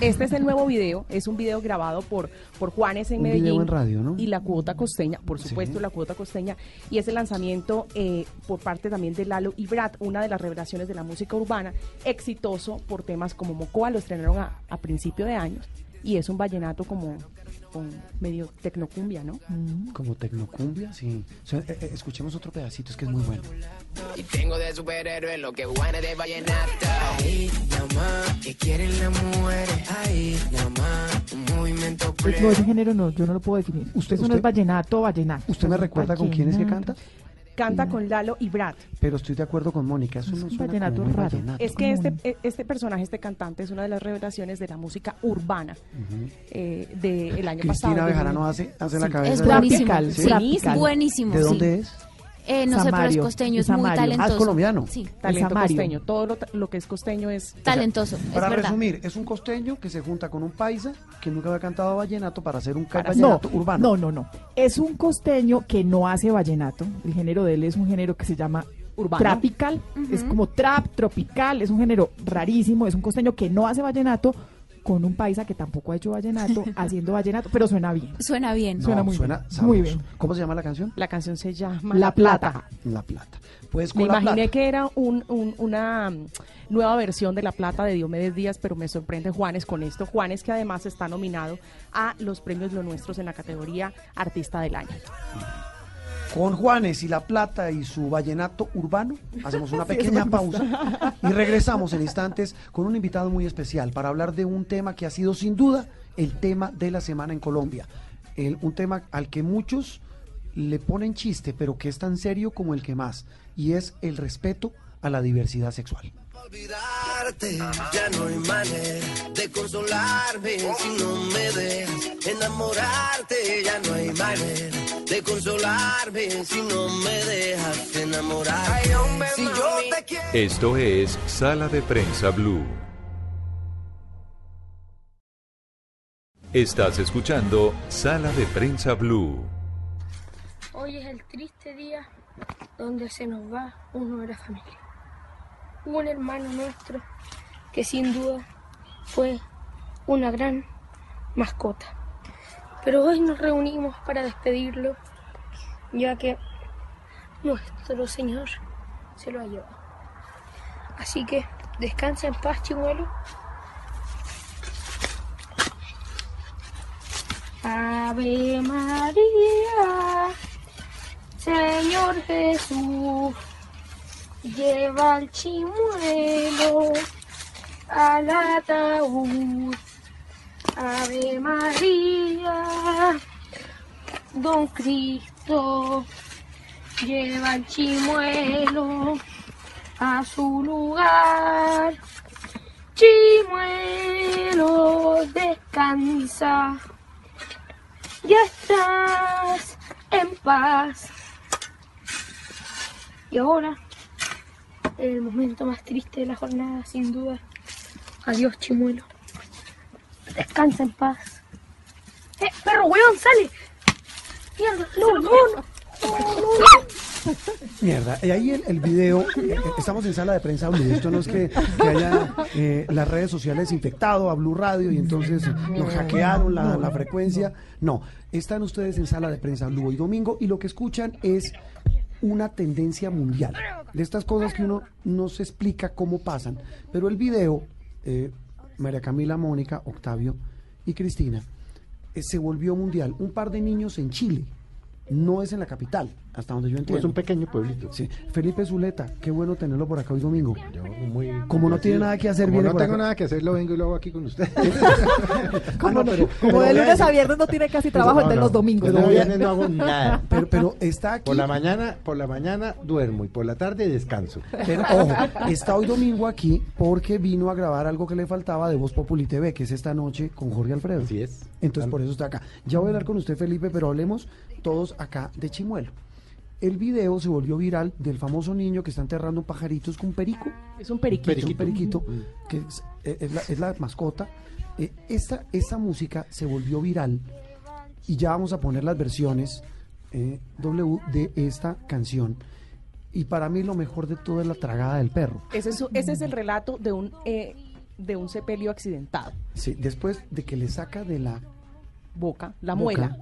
Este es el nuevo video, es un video grabado por, por Juanes en Un Medellín. video en radio, ¿no? Y la cuota costeña, por Sí. supuesto, la cuota costeña. Y es el lanzamiento eh, por parte también de Lalo y Brad, una de las revelaciones de la música urbana, exitoso por temas como Mocoa, lo estrenaron a, a principio de años. Y es un vallenato como con medio tecnocumbia, ¿no? Mm. Como tecnocumbia, sí. O sea, eh, eh, escuchemos otro pedacito, es que es muy bueno. Y tengo de superhéroe lo que Juanes de vallenato. Que quieren las mujeres. Ahí, nada más, un movimiento Pues no, ese género no, yo no lo puedo definir. Usted- Eso no usted- es vallenato, vallenato. ¿Usted me recuerda con quién es que canta? Canta con Lalo y Brad. Pero estoy de acuerdo con Mónica, eso Es no un suena vallenato como muy raro. vallenato. Es que este, e- este personaje, este cantante, es una de las revelaciones de la música urbana eh, del año pasado. Cristina Bejarano hace, hace la cabeza. Es de- buenísimo. Sí, tropical. buenísimo. ¿De sí. dónde es? Eh, no sé, pero es Samario, costeño, es muy Samario. Ah, es talentoso. colombiano. Sí, Talento Samario. costeño. Todo lo, que es costeño es talentoso, es Para verdad. resumir, es un costeño que se junta con un paisa que nunca había cantado vallenato para hacer un Para- No, vallenato urbano. no, no, no. Es un costeño que no hace vallenato. El género de él es un género que se llama Urbano. tropical, es como trap tropical, es un género rarísimo, es un costeño que no hace vallenato con un paisa que tampoco ha hecho vallenato, haciendo vallenato, pero suena bien. Suena bien. Suena No, muy suena bien. sabroso. Muy bien. ¿Cómo se llama la canción? La canción se llama La Plata. La Plata. Pues Me La imaginé Plata. que era un- un- una mm, nueva versión de La Plata de Diomedes Díaz, pero me sorprende Juanes con esto. Juanes que además está nominado a los premios Lo Nuestros en la categoría Artista del Año. Con Juanes y La Plata y su vallenato urbano, hacemos una pequeña pausa y regresamos en instantes con un invitado muy especial para hablar de un tema que ha sido sin duda el tema de la semana en Colombia. El- un tema al que muchos le ponen chiste, pero que es tan serio como el que más, y es el respeto a la diversidad sexual. Olvidarte, ya no hay manera de consolarme si no me dejas enamorarte, ya no hay manera de consolarme si no me dejas enamorar. Si yo te quiero Esto es Sala de Prensa Blue. Estás escuchando Sala de Prensa Blue. Hoy es el triste día donde se nos va uno de la familia. Un hermano nuestro que sin duda fue una gran mascota. Pero hoy nos reunimos para despedirlo, ya que nuestro Señor se lo ha llevado. Así que descansa en paz, chimuelo. Ave María, Señor Jesús, lleva al chimuelo al ataúd. Ave María, Don Cristo, lleva al chimuelo a su lugar. Chimuelo, descansa ya estás en paz. Y ahora, el momento más triste de la jornada, sin duda. Adiós, chimuelo. Descansa en paz. ¡Eh, perro, weón, sale! ¡Mierda, no, no, no! no. Mierda, y ahí el, el video, eh, estamos en sala de prensa Blue, esto no es que, que haya eh, las redes sociales infectado a Blue Radio y entonces nos hackearon la, la frecuencia, no, están ustedes en sala de prensa Blue hoy domingo y lo que escuchan es una tendencia mundial, de estas cosas que uno no se explica cómo pasan, pero el video, eh, María Camila, Mónica, Octavio y Cristina, eh, se volvió mundial, un par de niños en Chile, no es en la capital, hasta donde yo entiendo. Es un pequeño pueblito. Sí. Felipe Zuleta, qué bueno tenerlo por acá hoy domingo. muy Como no tiene nada que hacer, Como viene no por tengo acá. nada que hacer, lo vengo y lo hago aquí con usted. Como, no, pero- como de lunes a viernes no tiene casi trabajo, el de los domingos. Pero ¿no? viernes no hago nada. Pero, pero está aquí. Por la mañana, por la mañana duermo y por la tarde descanso. Pero, ojo, está hoy domingo aquí porque vino a grabar algo que le faltaba de Voz Populi TV, que es esta noche con Jorge Alfredo. Así es. Entonces por eso está acá. Ya voy a hablar con usted, Felipe, pero hablemos todos acá de Chimuelo. El video se volvió viral del famoso niño que está enterrando un pajarito, es con un perico. Es un periquito. Es un periquito, que es, eh, es la, es la mascota. Eh, esta, esta música se volvió viral y ya vamos a poner las versiones eh, W de esta canción. Y para mí lo mejor de todo es la tragada del perro. Ese es, ese es el relato de un, eh, de un sepelio accidentado. Sí, después de que le saca de la Boca, la boca, muela.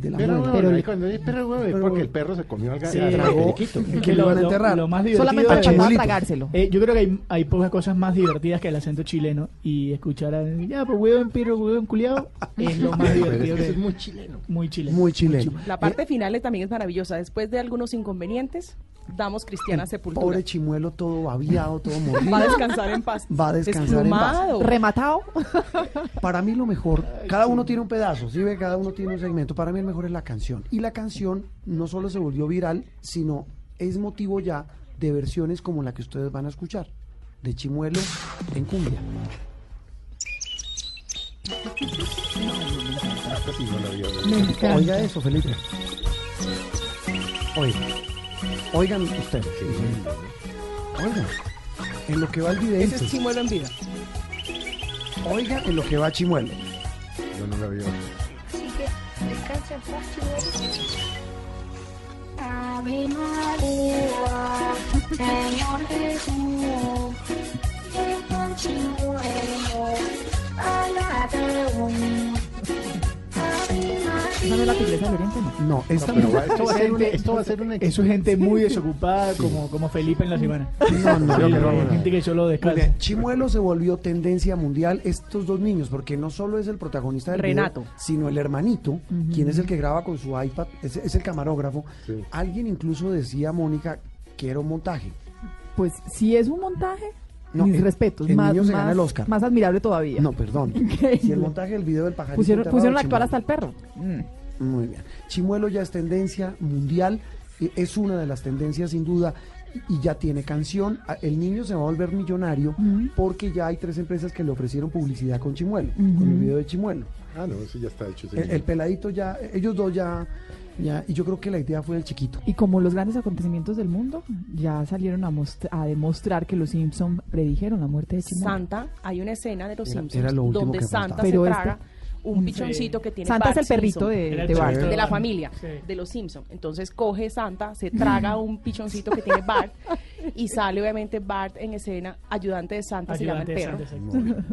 De la Pero, muela. bueno, ahí cuando dice perro, huevo, es pero- porque el perro se comió al, Sí, periquito. que lo lo, iban a lo- enterrar. lo más divertido Solamente Chimuelito. tragárselo. Eh, yo creo que hay, hay pocas cosas más divertidas que el acento chileno y escuchar a, ya, pues huevón, perro, huevón, culiado, es lo más Pero es divertido. que es muy chileno. muy chileno. Muy chileno. La parte final es- también es maravillosa. Después de algunos inconvenientes, damos cristiana sepultura. Pobre chimuelo, todo babiado, todo mordido. Va a descansar en paz. Va a descansar en paz. Desplumado. Rematado. Para mí lo mejor, cada uno tiene un pedazo, ¿sí ve? Cada uno tiene un segmento. Para mí el mejor es la canción. Y la canción no solo se volvió viral, sino es motivo ya de versiones como la que ustedes van a escuchar, de Chimuelo en cumbia. Oiga eso, Felipe. Oigan. Oigan ustedes. Oigan. En lo que va el video. Ese es chimuelo en vida. Oiga en lo que va Chimuelo. Yo no la vi. Paz, chimuelo. Ave María, Señor Jesús, que con chimuelo alabado. ¿Esa no es la tigresa del oriente? No. No, esta no. va- esto va a ser una- esto va a ser una Eso es gente muy desocupada como, como Felipe en la semana. No, no, Sí, no, no, no. Gente que solo descansa. bien, Chimuelo se volvió tendencia mundial estos dos niños, porque no solo es el protagonista del Renato. video, sino el hermanito, quien es el que graba con su iPad, es, es el camarógrafo. Alguien incluso decía, Mónica, que era un montaje. Pues si es un montaje, No, mis el- respetos. el más, niño se más- gana el Oscar. Más admirable todavía. No, perdón. Si el montaje del video del pajarito Pusieron, pusieron a actuar hasta el perro. Mm. Muy bien. Chimuelo ya es tendencia mundial, eh, es una de las tendencias sin duda y ya tiene canción. Ah, El niño se va a volver millonario porque ya hay tres empresas que le ofrecieron publicidad con Chimuelo, con el video de Chimuelo. Ah, no, eso ya está hecho. El, el peladito ya, ellos dos ya, ya, y yo creo que la idea fue el chiquito. Y como los grandes acontecimientos del mundo, ya salieron a, a demostrar que los Simpson predijeron la muerte de Chimuelo. Santa, hay una escena de los Era- Simpsons era lo último donde que Santa se Pero traga este- un Sí. pichoncito que tiene Santa es el perrito Simpson, de- de Bart. de la familia, Sí. de los Simpsons. Entonces coge Santa, se traga un pichoncito que tiene Bart y sale obviamente Bart en escena, ayudante de Santa, Ayudante se llama el perro. eh,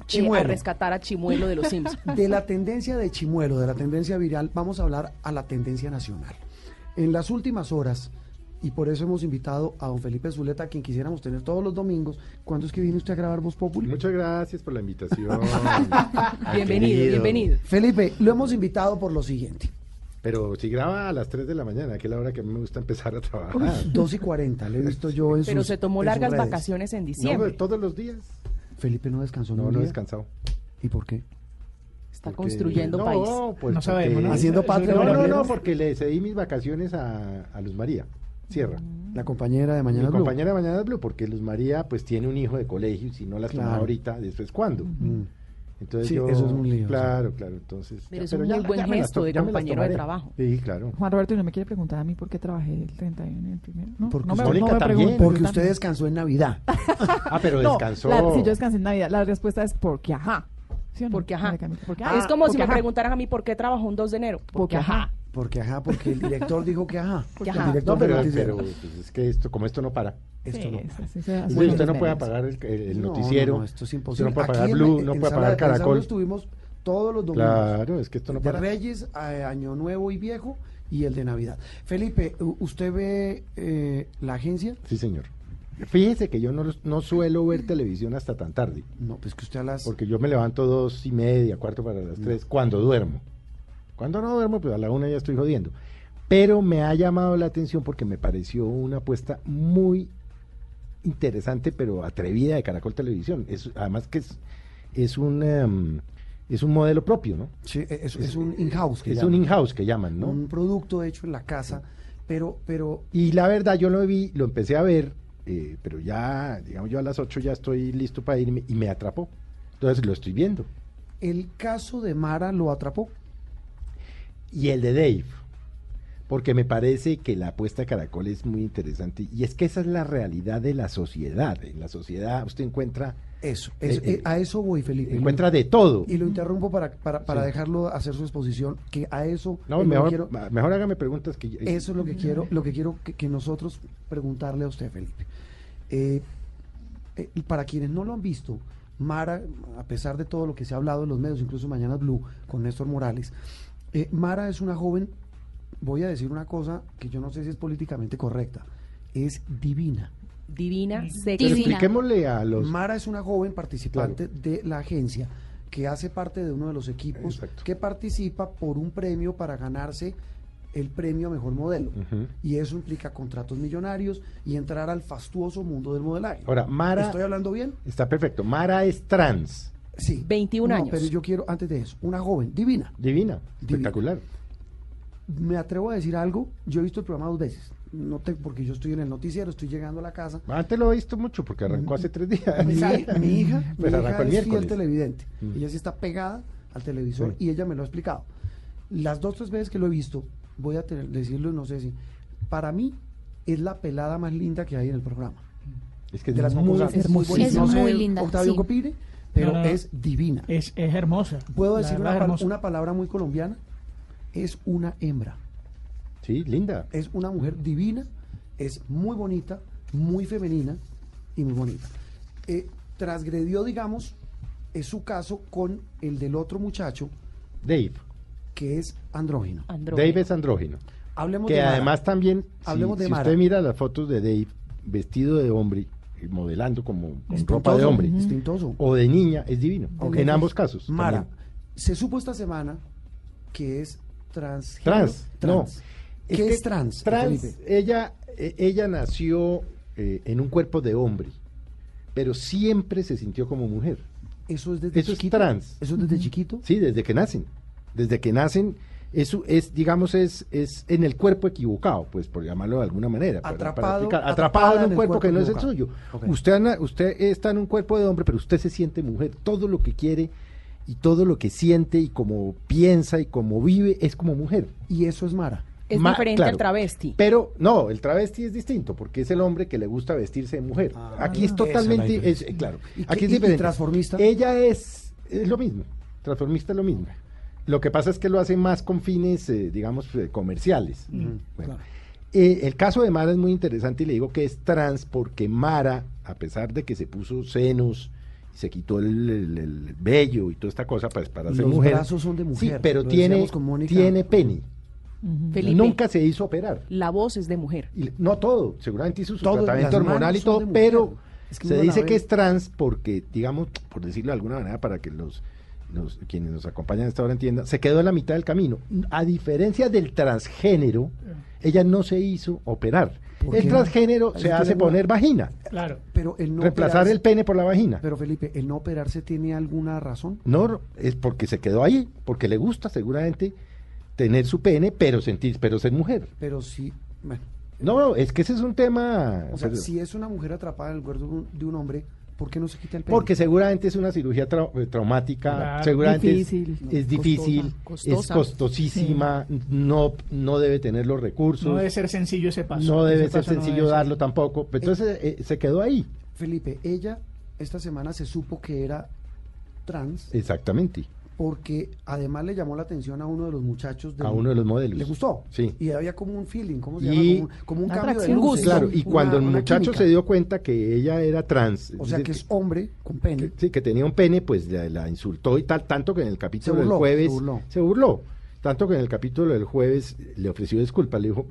a Chimuelo. rescatar a Chimuelo de los Simpsons. De la tendencia de Chimuelo, de la tendencia viral, vamos a hablar a la tendencia nacional. En las últimas horas, y por eso hemos invitado a don Felipe Zuleta, a quien quisiéramos tener todos los domingos. ¿Cuándo es que viene usted a grabar Voz Populi? Muchas gracias por la invitación. Bienvenido, Querido. bienvenido. Felipe, lo hemos invitado por lo siguiente. Pero si graba a las 3 de la mañana, que es la hora que a mí me gusta empezar a trabajar. 2 y 40, le he visto yo en Pero sus- se tomó largas vacaciones en No, diciembre. todos los días. Felipe no descansó No, no he descansado. ¿Y por qué? Está Porque- construyendo no, país. Pues No sabemos, ¿no? Haciendo patria. No, no, lo no, que- porque le cedí mis vacaciones a, a Luz María Sierra. La compañera de Mañana mi Blue. compañera de Mañana Blue, porque Luz María pues tiene un hijo de colegio y si no las toma Claro. ahorita, después cuándo. Mm. Entonces Sí, yo, eso es un lío, Claro, claro, entonces. Pero es un ya- muy buen ya gesto to- de compañero de trabajo. Sí, claro. Juan Roberto, ¿y no me quiere preguntar a mí por qué trabajé el 31 y el primero? No, Porque no me, usted- no me Mónica pregunte. también. Porque usted descansó en Navidad. Ah, pero No, descansó. la- si yo descansé en Navidad, la respuesta es porque ajá. ¿Sí o no? Porque ajá. Porque, Ah, es como si me ajá. preguntaran a mí por qué trabajó un 2 de enero. Porque ajá. Porque ajá, porque el director dijo que ajá. Porque el ajá. director No, pero, pero pues, es que esto, como esto no para. Esto Sí, no. para. sí, sí, usted no puede apagar el, el- el No, noticiero. no, no, esto es Usted imposible. no puede apagar Blue, en no puede apagar de Caracol. Estuvimos todos los domingos. Claro, es que esto no de para. Reyes, a Año Nuevo y Viejo y el de Navidad. Felipe, ¿usted ve eh, la agencia? Sí, señor. Fíjese que yo no, no suelo ver televisión hasta tan tarde. No, pues que usted a las... Porque yo me levanto dos y media, cuarto para las tres, cuando duermo. Cuando no duermo, pues a la una ya estoy jodiendo. Pero me ha llamado la atención porque me pareció una apuesta muy interesante, pero atrevida de Caracol Televisión. Es, además que es, es un em, es un modelo propio, ¿no? Sí, e, es, es un in-house. que Es llaman. un in-house que llaman, ¿no? Un producto hecho en la casa, pero, pero Y la verdad, yo lo vi, lo empecé a ver, eh, pero ya, digamos, yo a las 8 ya estoy listo para irme y me atrapó. Entonces lo estoy viendo. el caso de Mara lo atrapó. Y el de Dave, porque me parece que la apuesta a Caracol es muy interesante. Y es que esa es la realidad de la sociedad. En la sociedad usted encuentra, Eso, eso, Eh, eh, a eso voy, Felipe. encuentra de todo. Y lo interrumpo para, para, para Sí. dejarlo hacer su exposición, que a eso No, mejor, quiero- mejor hágame preguntas que... Eso es lo que quiero, lo que quiero que, que nosotros preguntarle a usted, Felipe. Eh, eh, y para quienes no lo han visto, Mara, a pesar de todo lo que se ha hablado en los medios, incluso Mañana Blue con Néstor Morales, eh, Mara es una joven, voy a decir una cosa que yo no sé si es políticamente correcta, es divina. Divina, Pero sexy. expliquémosle a los... Mara es una joven participante de la agencia que hace parte de uno de los equipos Exacto. que participa por un premio para ganarse el premio a mejor modelo. Y eso implica contratos millonarios y entrar al fastuoso mundo del modelaje. Ahora, Mara... ¿Estoy hablando bien? Está perfecto. Mara es trans, Sí. 21 No, años. Pero yo quiero, antes de eso, una joven divina. divina, Divina. espectacular. Me atrevo a decir algo. Yo he visto el programa dos veces. No te, porque yo estoy en el noticiero, estoy llegando a la casa. Antes lo he visto mucho porque arrancó hace tres días. Mi, mi hija, mi Pues hija arrancó el es fiel televidente. Mm. Ella sí está pegada al televisor Sí. y ella me lo ha explicado. Las dos tres veces que lo he visto, voy a tener- decirlo, no sé si. Para mí es la pelada más linda que hay en el programa. Es que de las muy. Es no sé, muy linda, Octavio sí. Copire, pero No, no. es divina. Es, es hermosa. ¿Puedo La decir es hermosa. una palabra muy colombiana? Es una hembra. Sí, linda. Es una mujer divina, es muy bonita, muy femenina y muy bonita. Eh, transgredió, digamos, es su caso con el del otro muchacho, Dave. Que es andrógino. Dave es andrógino. Hablemos que de Mara. además también, si- Hablemos si, de Mara. usted mira las fotos de Dave vestido de hombre, y modelando como con ropa de hombre, distintoso. o de niña, es divino. En ambos casos. Mara, también. se supo esta semana que es trans. Trans, no. ¿Qué que es trans? Trans, Felipe? ella, eh, ella nació eh, en un cuerpo de hombre, pero siempre se sintió como mujer. Eso es desde Eso chiquito. es trans. Eso es desde chiquito. Sí, desde que nacen. Desde que nacen, eso es, digamos, es, es en el cuerpo equivocado, pues por llamarlo de alguna manera. para- para Atrapado- atrapado en un cuerpo, cuerpo que no es el suyo. Usted, usted está en un cuerpo de hombre, pero usted se siente mujer. Todo lo que quiere y todo lo que siente y como piensa y como vive es como mujer. Y eso es Mara. Es Ma- diferente claro. al travesti. Pero no, el travesti es distinto porque es el hombre que le gusta vestirse de mujer. Aquí es es totalmente, es, claro. ¿Y qué- Aquí es y diferente. transformista? Ella es, es lo mismo. Transformista es lo mismo. Lo que pasa es que lo hace más con fines, eh, digamos, eh, comerciales. Bueno. Eh, el caso de Mara es muy interesante y le digo que es trans porque Mara, a pesar de que se puso senos, se quitó el, el- el vello y toda esta cosa pues, para ser Los mujer. brazos son de Sí, mujer, pero lo tiene, tiene pene. Felipe, Nunca se hizo operar. la voz es de mujer. Y no todo, seguramente hizo su Todo, tratamiento hormonal y todo, pero Es que se dice que es trans porque, digamos, por decirlo de alguna manera, para que los, los- quienes nos acompañan a esta hora entiendan, se quedó en la mitad del camino. A diferencia del transgénero, ella no se hizo operar. ¿Por El transgénero se hace poner vagina, Claro. Pero el no reemplazar operarse- el pene por la vagina. Pero Felipe, ¿el no operarse tiene alguna razón? No, es porque se quedó ahí, porque le gusta seguramente tener su pene, pero sentir, pero ser mujer. Pero sí, bueno. No, es que ese es un tema. O sea, pues, si es una mujer atrapada en el cuerpo de un, de un hombre, ¿por qué no se quita el pelo? Porque seguramente es una cirugía trau- eh, traumática, Claro. seguramente es- Difícil. es, difícil, Costosa. es costosísima, no, no debe tener los recursos, No debe ser sencillo ese paso. no debe ser no sencillo ser. darlo tampoco. Entonces eh, se quedó ahí, Felipe, ella esta semana se supo que era trans exactamente, porque además le llamó la atención a uno de los muchachos. del- a uno de los modelos. ¿Le gustó? Sí. Y había como un feeling, ¿cómo se Y- llama? Como un, como un cambio de luces. Claro, y una- cuando el muchacho química. se dio cuenta que ella era trans, O sea, que es hombre con pene. que, sí, que tenía un pene, pues la, la insultó y tal, tanto que en el capítulo burló, del jueves se burló. se burló. Tanto que en el capítulo del jueves le ofreció disculpas, le dijo,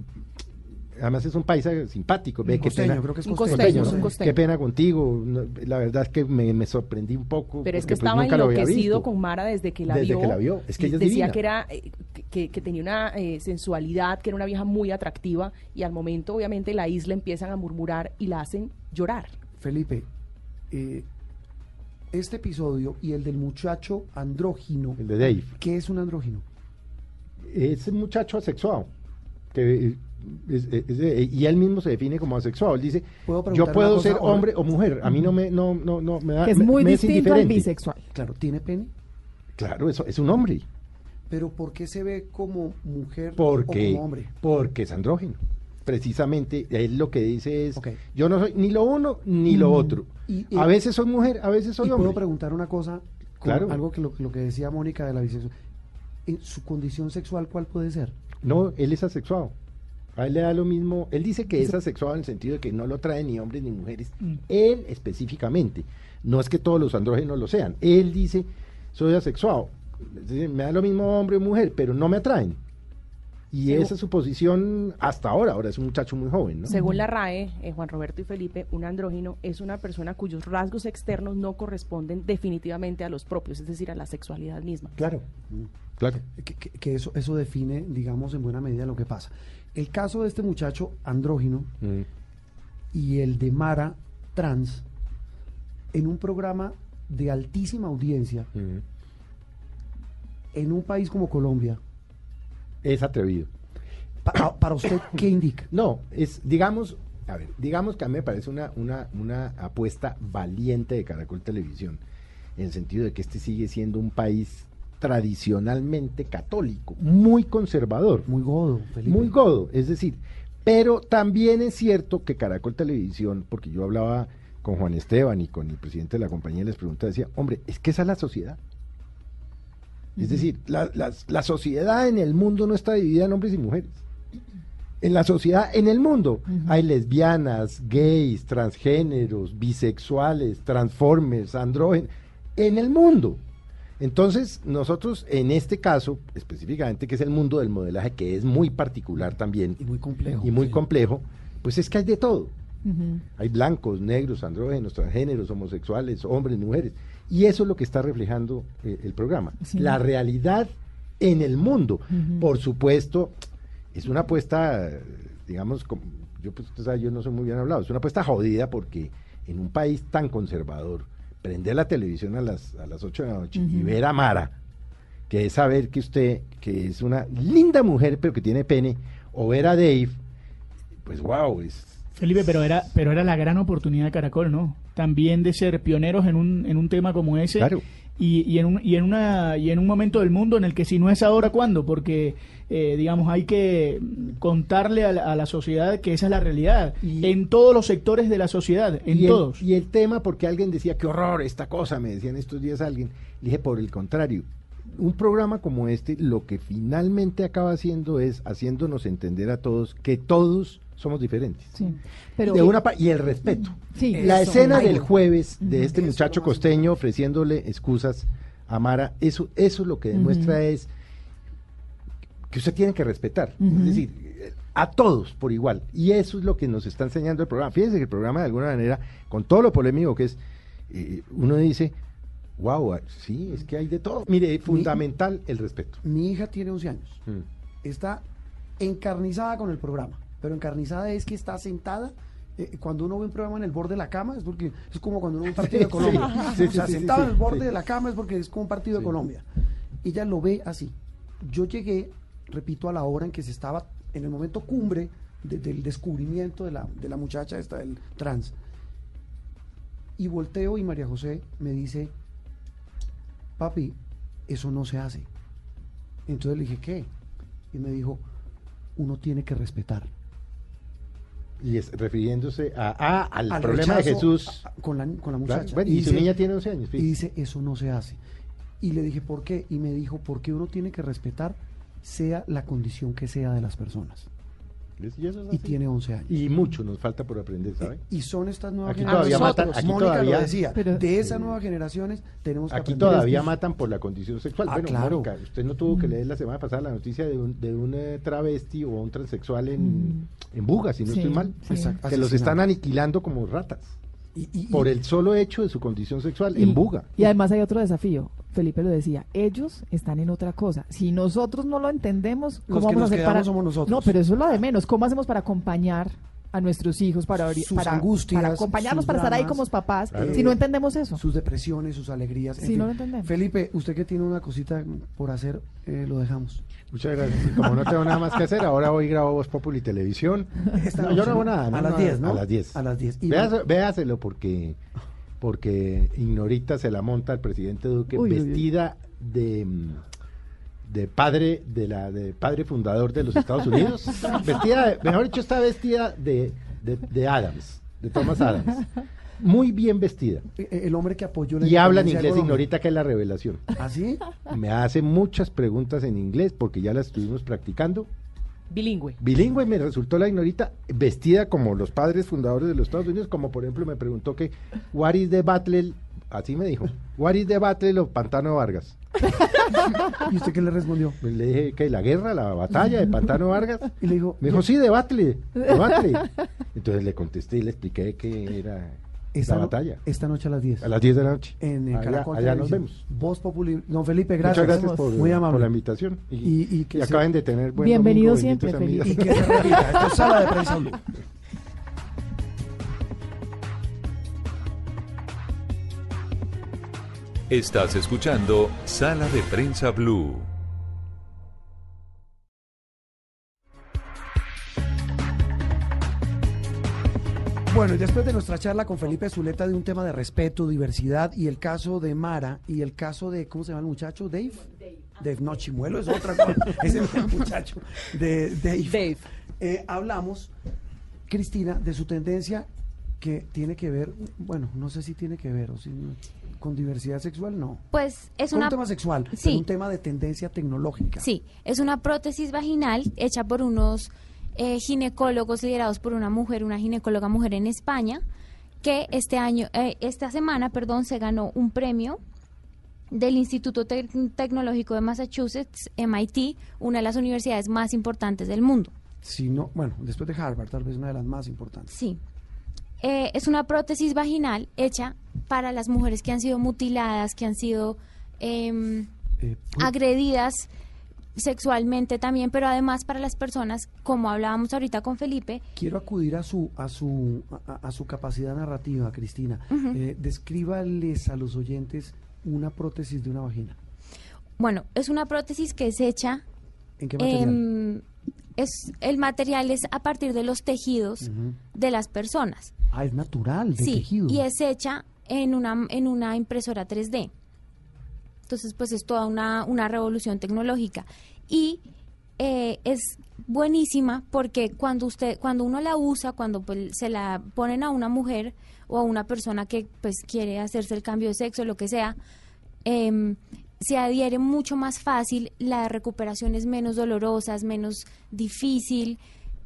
además es un paisa simpático, ve costeño, pena, creo que es Un costeño. costeño, no es un sé. costeño. qué pena contigo, no, la verdad es que me, me sorprendí un poco. Pero es que pues, estaba había enloquecido con Mara desde que la Desde vio. que la vio. Es que ella es decía divina. que era eh, que, que tenía una eh, sensualidad, que era una vieja muy atractiva y al momento obviamente la isla empiezan a murmurar y la hacen llorar. Felipe, eh, este episodio y el del muchacho andrógino, El de Dave. ¿qué es un andrógino? Es un muchacho asexuado. Que, es- es- es- y él mismo se define como asexuado. Él dice, ¿Puedo preguntar yo puedo ser hombre o mujer. A mí no me, no, no, no, me da, Que es muy me es distinto al bisexual. Claro, ¿tiene pene? Claro, eso es un hombre. Pero ¿por qué se ve como mujer o Porque, como hombre? porque es andrógeno. Precisamente, él lo que dice es, yo no soy ni lo uno ni lo Mm. otro. Y- y- a veces soy mujer, a veces soy y hombre. puedo preguntar una cosa, Claro. algo que lo, lo que decía Mónica de la bisexual. ¿En su condición sexual cuál puede ser? No, él es asexuado. A él le da lo mismo. Él dice que es asexuado en el sentido de que no lo trae ni hombres ni mujeres. Mm. Él específicamente. No es que todos los andrógenos lo sean. Él dice, soy asexuado. Es decir, me da lo mismo hombre o mujer, pero no me atraen. Y Según- esa es su posición hasta ahora. Ahora es un muchacho muy joven, ¿no? Según la RAE, eh, Juan Roberto y Felipe, un andrógino es una persona cuyos rasgos externos no corresponden definitivamente a los propios, es decir, a la sexualidad misma. Claro, claro. Que, que- que eso, eso define, digamos, en buena medida lo que pasa. El caso de este muchacho andrógino Mm. y el de Mara trans, en un programa de altísima audiencia, Mm. en un país como Colombia, Es atrevido. pa- para usted, ¿qué indica? No, es, digamos, a ver, digamos que a mí me parece una, una, una apuesta valiente de Caracol Televisión, en el sentido de que este sigue siendo un país tradicionalmente católico, muy conservador. Muy godo, Felipe. Muy godo, es decir, pero también es cierto que Caracol Televisión, porque yo hablaba con Juan Esteban y con el presidente de la compañía, les preguntaba, decía, hombre, es que esa es la sociedad. Es decir, la, la- la sociedad en el mundo no está dividida en hombres y mujeres. En la sociedad, en el mundo, hay lesbianas, gays, transgéneros, bisexuales, transformers, andrógenos, en el mundo. Entonces, nosotros en este caso, específicamente, que es el mundo del modelaje, que es muy particular también. Y muy complejo. Y muy complejo, pues es que hay de todo. Hay blancos, negros, andrógenos, transgéneros, homosexuales, hombres, mujeres. Y eso es lo que está reflejando eh, el programa. Sí. La realidad en el mundo. Por supuesto, es una apuesta, digamos, como- yo pues usted sabe, yo no soy muy bien hablado, es una apuesta jodida porque en un país tan conservador, prender la televisión a las, a las 8 de la noche y ver a Mara, que es saber que usted, que es una linda mujer pero que tiene pene, o ver a Dave, pues wow, es, Felipe, pero era, pero era la gran oportunidad de Caracol, ¿no? También de ser pioneros en un, en un tema como ese. Claro. Y, y en un, y en una y en un momento del mundo en el que si no es ahora cuándo porque eh, digamos hay que contarle a la, a la sociedad que esa es la realidad en todos los sectores de la sociedad en y el- todos y el tema, porque alguien decía, qué horror esta cosa, me decían estos días alguien. Le dije, por el contrario, un programa como este lo que finalmente acaba haciendo es haciéndonos entender a todos que todos somos diferentes. Sí, pero de una y el respeto. Sí, la eso, escena del jueves de este Eso muchacho costeño ofreciéndole excusas a Mara, eso, eso lo que demuestra es que usted tiene que respetar. Es decir, a todos por igual. Y eso es lo que nos está enseñando el programa. Fíjense que el programa de alguna manera, con todo lo polémico que es, eh, uno dice, wow, sí, es que hay de todo. Mire, fundamental el respeto. Mi hija tiene 11 años. Mm. Está encarnizada con el programa. Pero encarnizada es que está sentada. eh, cuando uno ve un programa en el borde de la cama es porque es como cuando uno ve un partido de Colombia. sí, o sea, sí, sentado en el borde de la cama es porque es como un partido de Colombia. Ella lo ve así. Yo llegué, repito, a la hora en que se estaba en el momento cumbre de- del descubrimiento de la, de la muchacha esta del trans. Y volteo y María José me dice, papi, eso no se hace. Entonces le dije, ¿qué? Y me dijo, uno tiene que respetar. Y es refiriéndose a, a- al, Al problema de Jesús. a- con la, con la Claro, muchacha. bueno, y su niña tiene 11 años, Y dice, eso no se hace. Y le dije, ¿por qué? Y me dijo, porque uno tiene que respetar sea la condición que sea de las personas. Y, eso es Y así. tiene 11 años. Y mucho nos falta por aprender, ¿sabe? Y son estas nuevas Aquí generaciones. todavía matan- aquí Mónica todavía- lo decía, Pero- de esas nuevas generaciones tenemos que Aquí aprender todavía matan por la condición sexual. Ah, bueno, claro. Mónica, usted no tuvo que Mm. leer la semana pasada la noticia de un, de un eh, travesti o un transexual en, en Buga, si no Sí, estoy mal. sí. Exacto. Que los están aniquilando como ratas. por el solo hecho de su condición sexual en Buga. Y además hay otro desafío. Felipe lo decía, ellos están en otra cosa. Si nosotros no lo entendemos, ¿cómo Los que vamos a nos hacer quedamos para somos nosotros. No, pero eso es lo de menos. ¿Cómo hacemos para acompañar a nuestros hijos para Sus para, angustias, para acompañarnos sus para estar ahí como papás Claro. si no entendemos eso? sus depresiones, sus alegrías. en Si fin. no lo entendemos. Felipe, usted que tiene una cosita por hacer, eh, lo dejamos. Muchas gracias. Y como no tengo nada más que hacer, ahora hoy grabo Voz Populi Televisión. No, yo no hago ¿no? nada. A no, las no, 10, ¿no? A las 10. A las 10. Y Véase- véaselo porque, porque Ignorita se la monta al presidente Duque Uy, uy, uy. vestida de de padre de la de padre fundador de los Estados Unidos vestida de- mejor dicho está vestida de, de, de Adams de Thomas Adams muy bien vestida Eh, El hombre que apoyó la y habla en inglés. Ignorita que es la revelación ¿Ah, sí? me hace muchas preguntas en inglés porque ya las estuvimos practicando Bilingüe. bilingüe me resultó la ignorita vestida como los padres fundadores de los Estados Unidos, como por ejemplo me preguntó que what is the battle, así me dijo, what is the battle of Pantano Vargas. ¿Y usted qué le respondió? Pues le dije que la guerra, la batalla de Pantano Vargas. Y le dijo, Me dijo, sí, debátele, debátele. Entonces le contesté y le expliqué que era Esta, la no- batalla. esta noche a las 10. A las 10 de la noche. En eh, Allá- Caracol allá nos vemos. Voz Populi. Don Felipe, gracias. Muchas gracias por, Muy amable. por la invitación. Y, Y- y que y se- acaben de tener buen Bienvenido domingo, siempre, amigos. Y que se repita. Esto es Sala de Prensa Blue. Estás escuchando Sala de Prensa Blue. Bueno, y después de nuestra charla con Felipe Zuleta de un tema de respeto, diversidad y el caso de Mara y el caso de, ¿cómo se llama el muchacho? Dave. Dave, no, Chimuelo es otra cosa. es el muchacho de Dave. Eh, hablamos, Cristina, de su tendencia que tiene que ver, bueno, no sé si tiene que ver o si no, con diversidad sexual, no. Pues es una... un tema sexual, Sí. pero un tema de tendencia tecnológica. Sí, es una prótesis vaginal hecha por unos eh, ginecólogos liderados por una mujer, una ginecóloga mujer en España, que este año, eh, esta semana, perdón, se ganó un premio del Instituto Tec- Tecnológico de Massachusetts, MIT, una de las universidades más importantes del mundo. Si no, bueno, después de Harvard, tal vez una de las más importantes. Sí. Eh, es una prótesis vaginal hecha para las mujeres que han sido mutiladas, que han sido em, Eh, agredidas sexualmente también, pero además para las personas, como hablábamos ahorita con Felipe, Quiero acudir a su a su a, a su capacidad narrativa, Cristina. Eh, descríbales a los oyentes una prótesis de una vagina. bueno, es una prótesis que es hecha, ¿En qué material? em, es el material es a partir de los tejidos de las personas. Ah, es natural, de sí, tejido. y es hecha en una, en una impresora 3D. Entonces, pues es toda una, una revolución tecnológica. Y eh, es buenísima porque cuando usted, cuando uno la usa, cuando pues, se la ponen a una mujer o a una persona que pues quiere hacerse el cambio de sexo, lo que sea, em, se adhiere mucho más fácil, la recuperación es menos dolorosa, es menos difícil.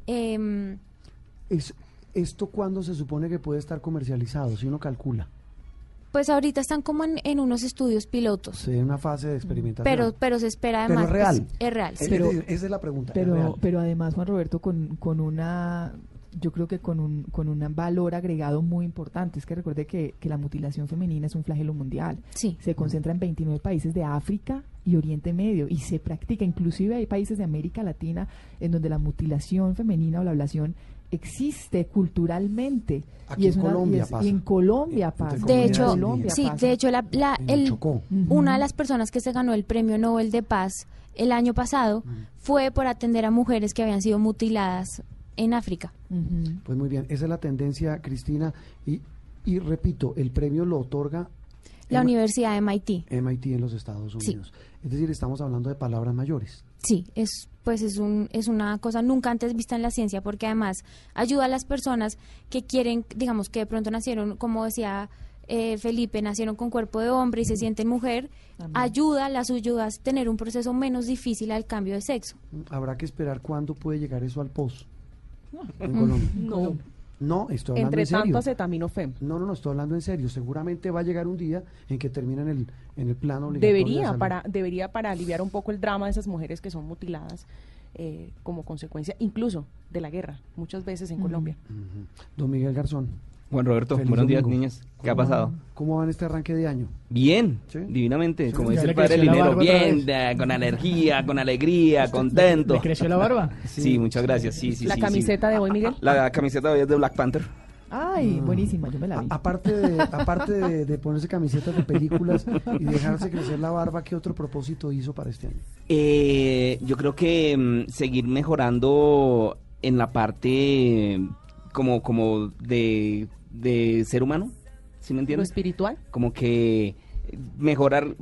em, Es, ¿Esto cuándo se supone que puede estar comercializado? Si uno calcula. Pues ahorita están como en, en unos estudios pilotos, Se en una fase de experimentación. pero pero se espera Pero además es real. es real. sí. Pero- esa es la pregunta. es. Pero, pero además, Juan Roberto, con, con una, yo creo que con un, con un valor agregado muy importante. Es que recuerde que, que la mutilación femenina es un flagelo mundial. Sí. Se concentra en 29 países de África y Oriente Medio y se practica, inclusive hay países de América Latina en donde la mutilación femenina o la ablación existe culturalmente. Aquí y es en una- y Colombia es- pasa. y en Colombia pasa. De hecho, Colombia sí, pasa. de hecho la, la- En el el- Chocó. una de las personas que se ganó el premio Nobel de Paz el año pasado fue por atender a mujeres que habían sido mutiladas en África. Pues muy bien, esa es la tendencia, Cristina. Y, y repito, el premio lo otorga La M- Universidad de MIT. MIT en los Estados Sí. Unidos. Es decir, estamos hablando de palabras mayores. Sí, es pues es un es una cosa nunca antes vista en la ciencia porque además ayuda a las personas que quieren, digamos que de pronto nacieron, como decía eh, Felipe, nacieron con cuerpo de hombre y se sienten mujer, ayuda, las ayuda a tener un proceso menos difícil al cambio de sexo. Habrá que esperar cuándo puede llegar eso al en. Colombia. No. No, estoy hablando Entre en serio. tanto acetaminofén. No, no, no, estoy hablando en serio. Seguramente va a llegar un día en que termine en el, en el plano obligatorio de Debería salud. para, debería para aliviar un poco el drama de esas mujeres que son mutiladas eh, como consecuencia incluso de la guerra, muchas veces en Colombia. Don Miguel Garzón. Juan Roberto, Feliz buenos días, domingo. niñas. ¿Qué ha ¿Cómo pasado? van- ¿Cómo va en este arranque de año? Bien, ¿Sí? divinamente, como ¿Ya dice el padre Linero. Bien, eh, con energía, con alegría, contento. ¿Le creció la barba? Sí, muchas gracias. Sí, sí, la sí, camiseta de hoy, Miguel. La camiseta de hoy es de Black Panther. Ay, buenísima, yo me la vi. A- aparte de, aparte de, de ponerse camisetas de películas y dejarse crecer la barba, ¿qué otro propósito hizo para este año? Eh, yo creo que mm, seguir mejorando en la parte como, como de, de ser humano, ¿sí me Lo entiendes? espiritual. Como que mejorar,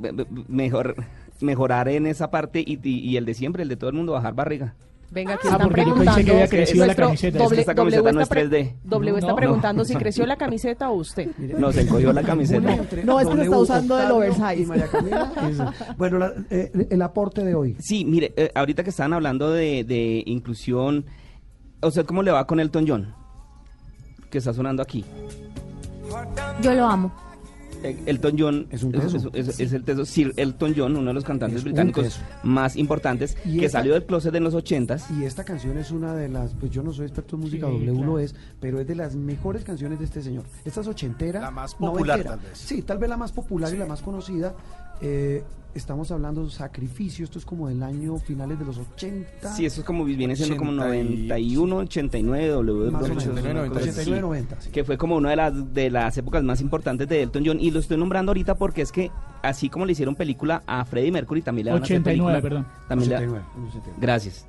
mejor, mejorar en esa parte y, y- y el de siempre, el de todo el mundo, bajar barriga. Venga, aquí Ah, están porque yo pensé preguntando. que había crecido la camiseta. doble- Es que esta camiseta W no está es 3D. W está No. preguntando si creció la camiseta o usted. No, se encogió la camiseta. No, es que lo está usando del oversize. Bueno, la- eh, el aporte de hoy. Sí, mire, eh, ahorita que estaban hablando de, de inclusión, o sea, ¿cómo le va con Elton John? Que está sonando aquí. Yo lo amo. Elton John Es un teso. es- es el teso. Sir Elton John, uno de los cantantes Es británicos más importantes, Y que esta- salió del closet en los ochentas. Y esta canción es una de las, pues yo no soy experto en música, Sí, W lo claro. es, pero es de las mejores canciones de este señor. Esta es ochentera. La más popular, noventera. tal vez. Sí, tal vez la más popular y la más conocida. Eh, estamos hablando de Sacrificio, esto es como del año finales de los 80. Sí, eso es como viene siendo como 80 y- 91, 89 W. Más o Brothers, menos, una cosa 89, así. 90, sí. Que fue como una de las, de las épocas más importantes de Elton John. Y lo estoy nombrando ahorita porque es que, así como le hicieron película a Freddie Mercury, también le van a hacer 89, película. perdón. También le- 89, 89. Gracias.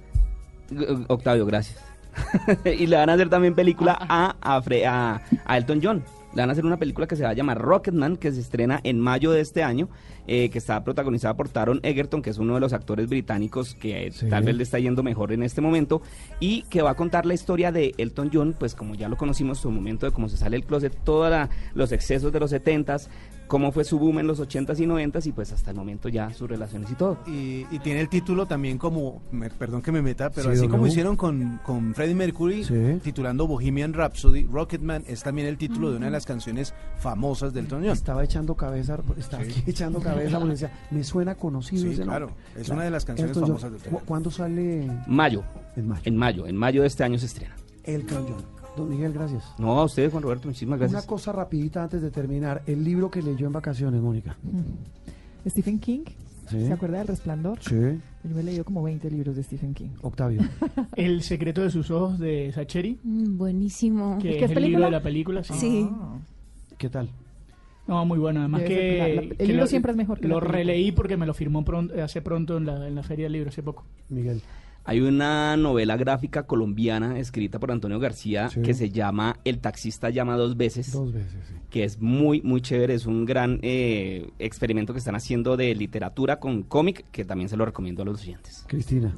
Octavio, gracias. y le van a hacer también película a, a, Fre- a- a Elton John. Le van a hacer una película que se va a llamar Rocketman, que se estrena en mayo de este año, eh, que está protagonizada por Taron Egerton, que es uno de los actores británicos que eh, Sí. tal vez le está yendo mejor en este momento, y que va a contar la historia de Elton John, pues como ya lo conocimos, su momento de cómo se sale el closet, todos los excesos de los setentas, cómo fue su boom en los 80s y 90s y pues hasta el momento ya sus relaciones y todo. Y, y tiene el título también como, me- perdón que me meta, pero Sí, así como hicieron con, con Freddie Mercury, titulando Bohemian Rhapsody, Rocketman es también el título de una de las canciones famosas del Elton John. Estaba echando cabeza, estaba Sí. aquí echando cabeza porque decía, me suena conocido Sí, ese claro, nombre. es una de las canciones famosas de ¿Cu- ¿Cuándo sale Mayo. En mayo. En mayo. En mayo de este año se estrena. Elton John? Don Miguel, gracias. No, a ustedes, Juan Roberto, muchísimas gracias. Una cosa rapidita antes de terminar. El libro que leyó en vacaciones, Mónica. Stephen King. Sí. ¿Se acuerda del Resplandor? Sí. Yo me he leído como 20 libros de Stephen King. Octavio. El secreto de sus ojos de Sacheri, Mm, buenísimo. que ¿Es es, que es el libro de la película. Sí. Sí. ¿Qué tal? No, muy bueno. Además Debe que, ser la- la- el que libro lo- siempre es mejor que Lo releí porque me lo firmó pronto, hace pronto en la, en la feria del libro, hace poco. Miguel. Hay una novela gráfica colombiana escrita por Antonio García Sí. que se llama El taxista llama dos veces. Dos veces, sí. Que es muy, muy chévere. Es un gran eh, experimento que están haciendo de literatura con cómic que también se lo recomiendo a los oyentes. Cristina.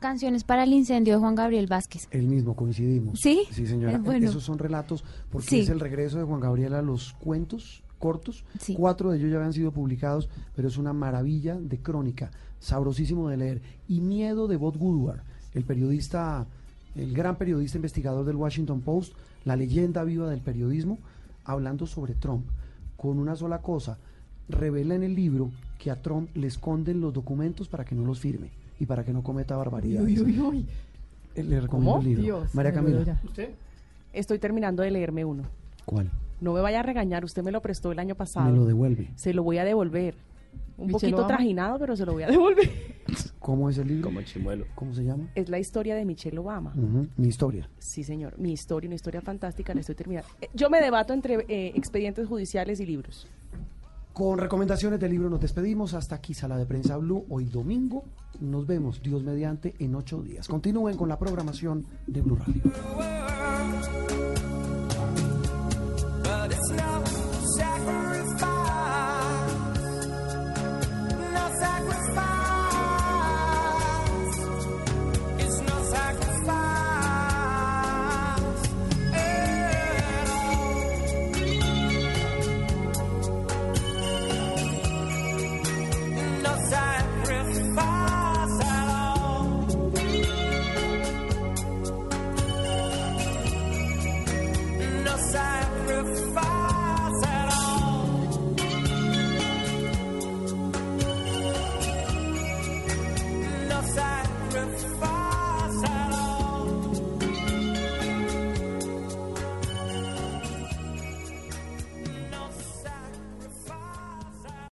Canciones para el incendio de Juan Gabriel Vázquez. El mismo, coincidimos. ¿Sí? Sí, señora. Es bueno. Esos son relatos, porque Sí. es el regreso de Juan Gabriel a los cuentos cortos. Sí. Cuatro de ellos ya habían sido publicados, pero es una maravilla de crónica, sabrosísimo de leer. Y Miedo de Bob Woodward, el periodista, el gran periodista investigador del Washington Post, la leyenda viva del periodismo, hablando sobre Trump, con una sola cosa. Revela en el libro que a Trump le esconden los documentos para que no los firme y para que no cometa barbaridades. Uy, uy, uy. Le recomiendo ¿Cómo? el libro. Dios, María Camila. Estoy terminando de leerme uno. ¿Cuál? No me vaya a regañar, usted me lo prestó el año pasado. Me lo devuelve. Se lo voy a devolver. Un poquito Obama. trajinado, pero se lo voy a devolver. ¿Cómo es el libro? Como el chimuelo. ¿Cómo se llama? Es la historia de Michelle Obama. Mi historia. Sí, señor. Mi historia, una historia fantástica, la estoy terminando. Eh, Yo me debato entre eh, expedientes judiciales y libros. Con recomendaciones del libro nos despedimos. Hasta aquí, Sala de Prensa Blue. Hoy domingo. Nos vemos, Dios mediante, en ocho días. Continúen con la programación de Blue Radio. sacrifice. No sacrifice.